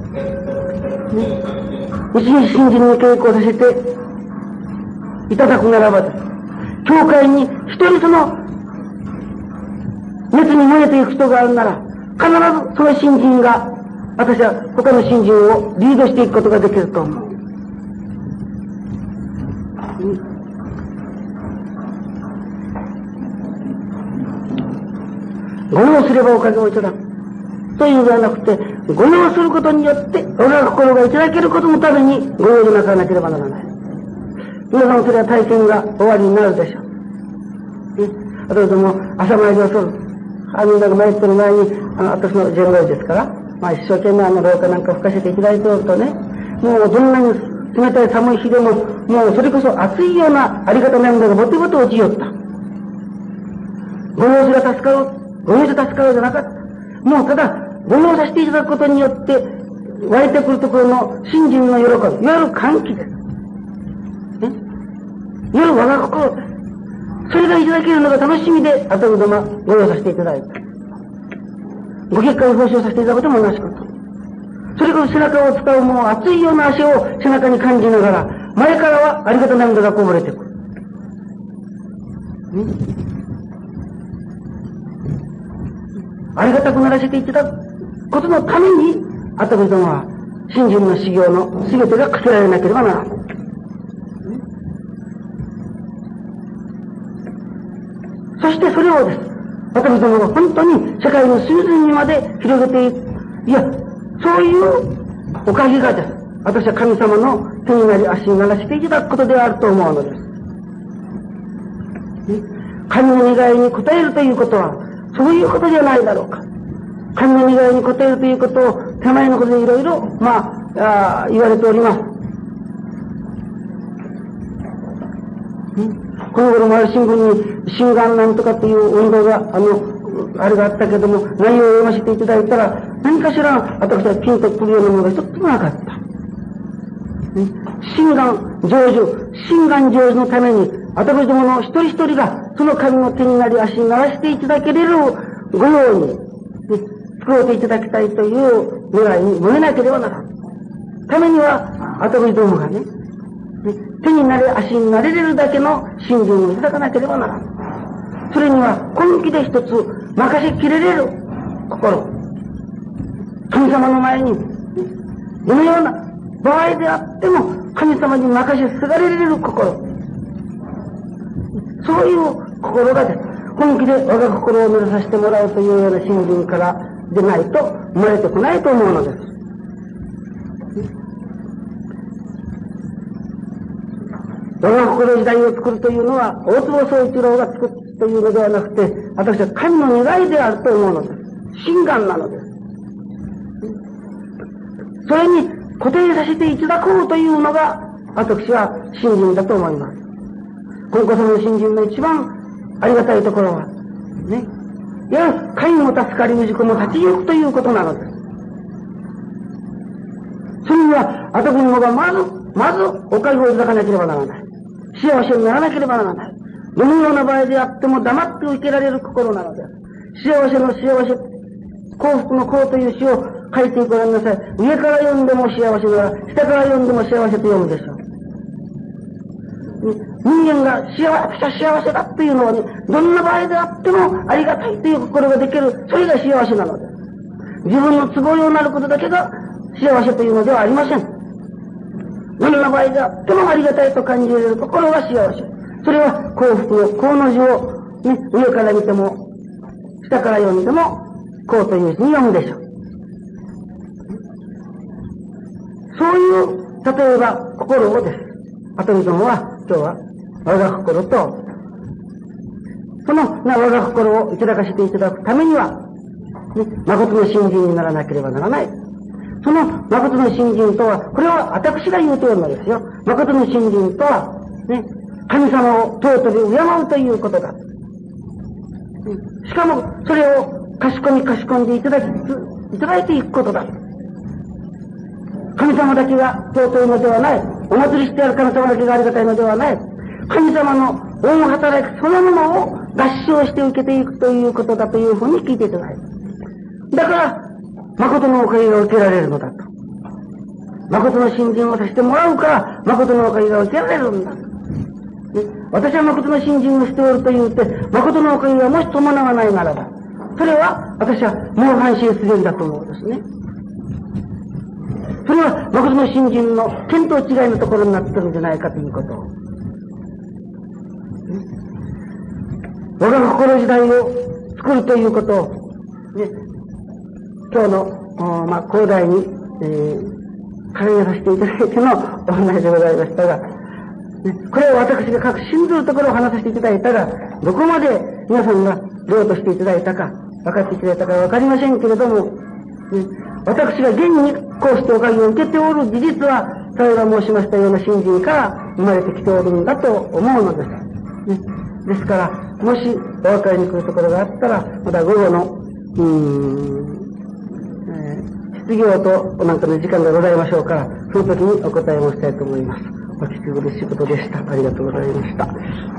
一日信心の教育をさせていただくならばです。教会に一人その熱に燃えていく人があるなら、必ずその信心が、私は他の信心をリードしていくことができると思う。ご用すればおかげをいただく。というのではなくて、ご用することによって、我が心がいただけることのためにご用でなさらなければならない。皆さんそれは体験が終わりになるでしょう。ね、あとでも朝参りをする。あみんなが参ってる前に、あの、私の巡礼ですから、まあ一生懸命あの廊下なんか吹かせていただいておるとね、もうどんなに冷たい寒い日でも、もうそれこそ暑いようなあり方なんだが、ぼてぼて落ちよった。ご用事が助かる、ご用事助かるじゃなかった。もうただ、ご用させていただくことによって、湧いてくるところの信心の喜び、いわゆる歓喜です。ね。いわゆる我が心です。それがいただけるのが楽しみで、あとうどまご用させていただいた。ご結果を表彰させていただくことも同じこと。それから背中を使うもう熱いような足を背中に感じながら、前からはありがた涙がこぼれてくる。ありがたくならせていただくことのために、あたぶどもは、信心の修行の全てが課せられなければならない。そしてそれをです。私どもが本当に世界の隅々にまで広げていく。いや、そういうおかげがです。私は神様の手になり足にならせていただくことであると思うのです。神の願いに応えるということは、そういうことじゃないだろうか。神の願いに応えるということを手前のことでいろいろ、まあ、あ言われております。この頃もある新聞に、心眼なんとかっていう運動が、あの、あれがあったけども、内容を読ませていただいたら、何かしら私はピンとくるようなものが一つもなかった。心眼成就、心眼成就のために、私どもの一人一人が、その神の手になり足にならしていただけれるごように、作ろうていただきたいという願いに燃えなければならん。ためには、私どもがね、手になれ、足になれれるだけの信心をいただかなければならん。それには根気で一つ任せきれれる心。神様の前に、どのような場合であっても神様に任せすがれれる心。そういう心がです。本気で我が心を目指させてもらうというような信心からでないと生まれてこないと思うのです。我が心時代を作るというのは、大坪総一郎が作っというのではなくて、私は神の願いであると思うのです。心願なのです。それに固定させていただこうというのが、私は信心だと思います。今後その信心の一番ありがたいところは、ね。いや、神も助かり、氏子も立ち行くということなのです。それには、私どもがまず、まずおかげをいただかなければならない。幸せにならなければならない。どのような場合であっても黙って受けられる心なのです。幸せの幸せ、幸福の幸という詩を書いてごらんなさい。上から読んでも幸せなら、下から読んでも幸せと読むでしょう。人間が幸せ、幸せだというのはね、どんな場合であってもありがたいという心ができる、それが幸せなのです。自分の都合ようになることだけが幸せというのではありません。どんな場合であってもありがたいと感じられる心が幸せ。それは幸福の幸の字を、ね、上から見ても、下から読んでも、幸という字に読むでしょう。そういう、例えば、心をです。アトミトンは、今日は、我が心と、その、我が心をいただかせていただくためには、ね、誠の信心にならなければならない。その誠の信心とは、これは私が言うとおりなんですよ。誠の信心とは、ね、神様を尊び敬うということだ。しかも、それを賢み賢んでいただきつ、いただいていくことだ。神様だけが尊いのではない。お祭りしてやる神様だけがありがたいのではない。神様の大働きそのものを合唱して受けていくということだというふうに聞いていただいた。だから、誠のおかげが受けられるのだと。誠の信心をさせてもらうから、誠のおかげが受けられるんだ。私は誠の信心をしておると言うて、誠のおかげがもし伴わないならば、それは私はもう安心するんだと思うんですね。それは誠の信心の見当違いのところになってるんじゃないかということ。を。我が心時代を作るということ。を、ね、今日の、まあ、広大に、えー、掲げさせていただいての お話でございましたが、ね、これを私が確信するところを話させていただいたが、どこまで皆さんがどうとしていただいたか、分かっていただいたかわかりませんけれども、ね、私が現にこうしておかげを受けておる事実は、先ほど申しましたような信心から生まれてきておるんだと思うのです。ね、ですから、もしお分かりに来るところがあったら、また午後の、うーん、えー、質疑応となんかの時間がございましょうから、その時にお答えをしたいと思います。お聞き苦しいことでした。ありがとうございました。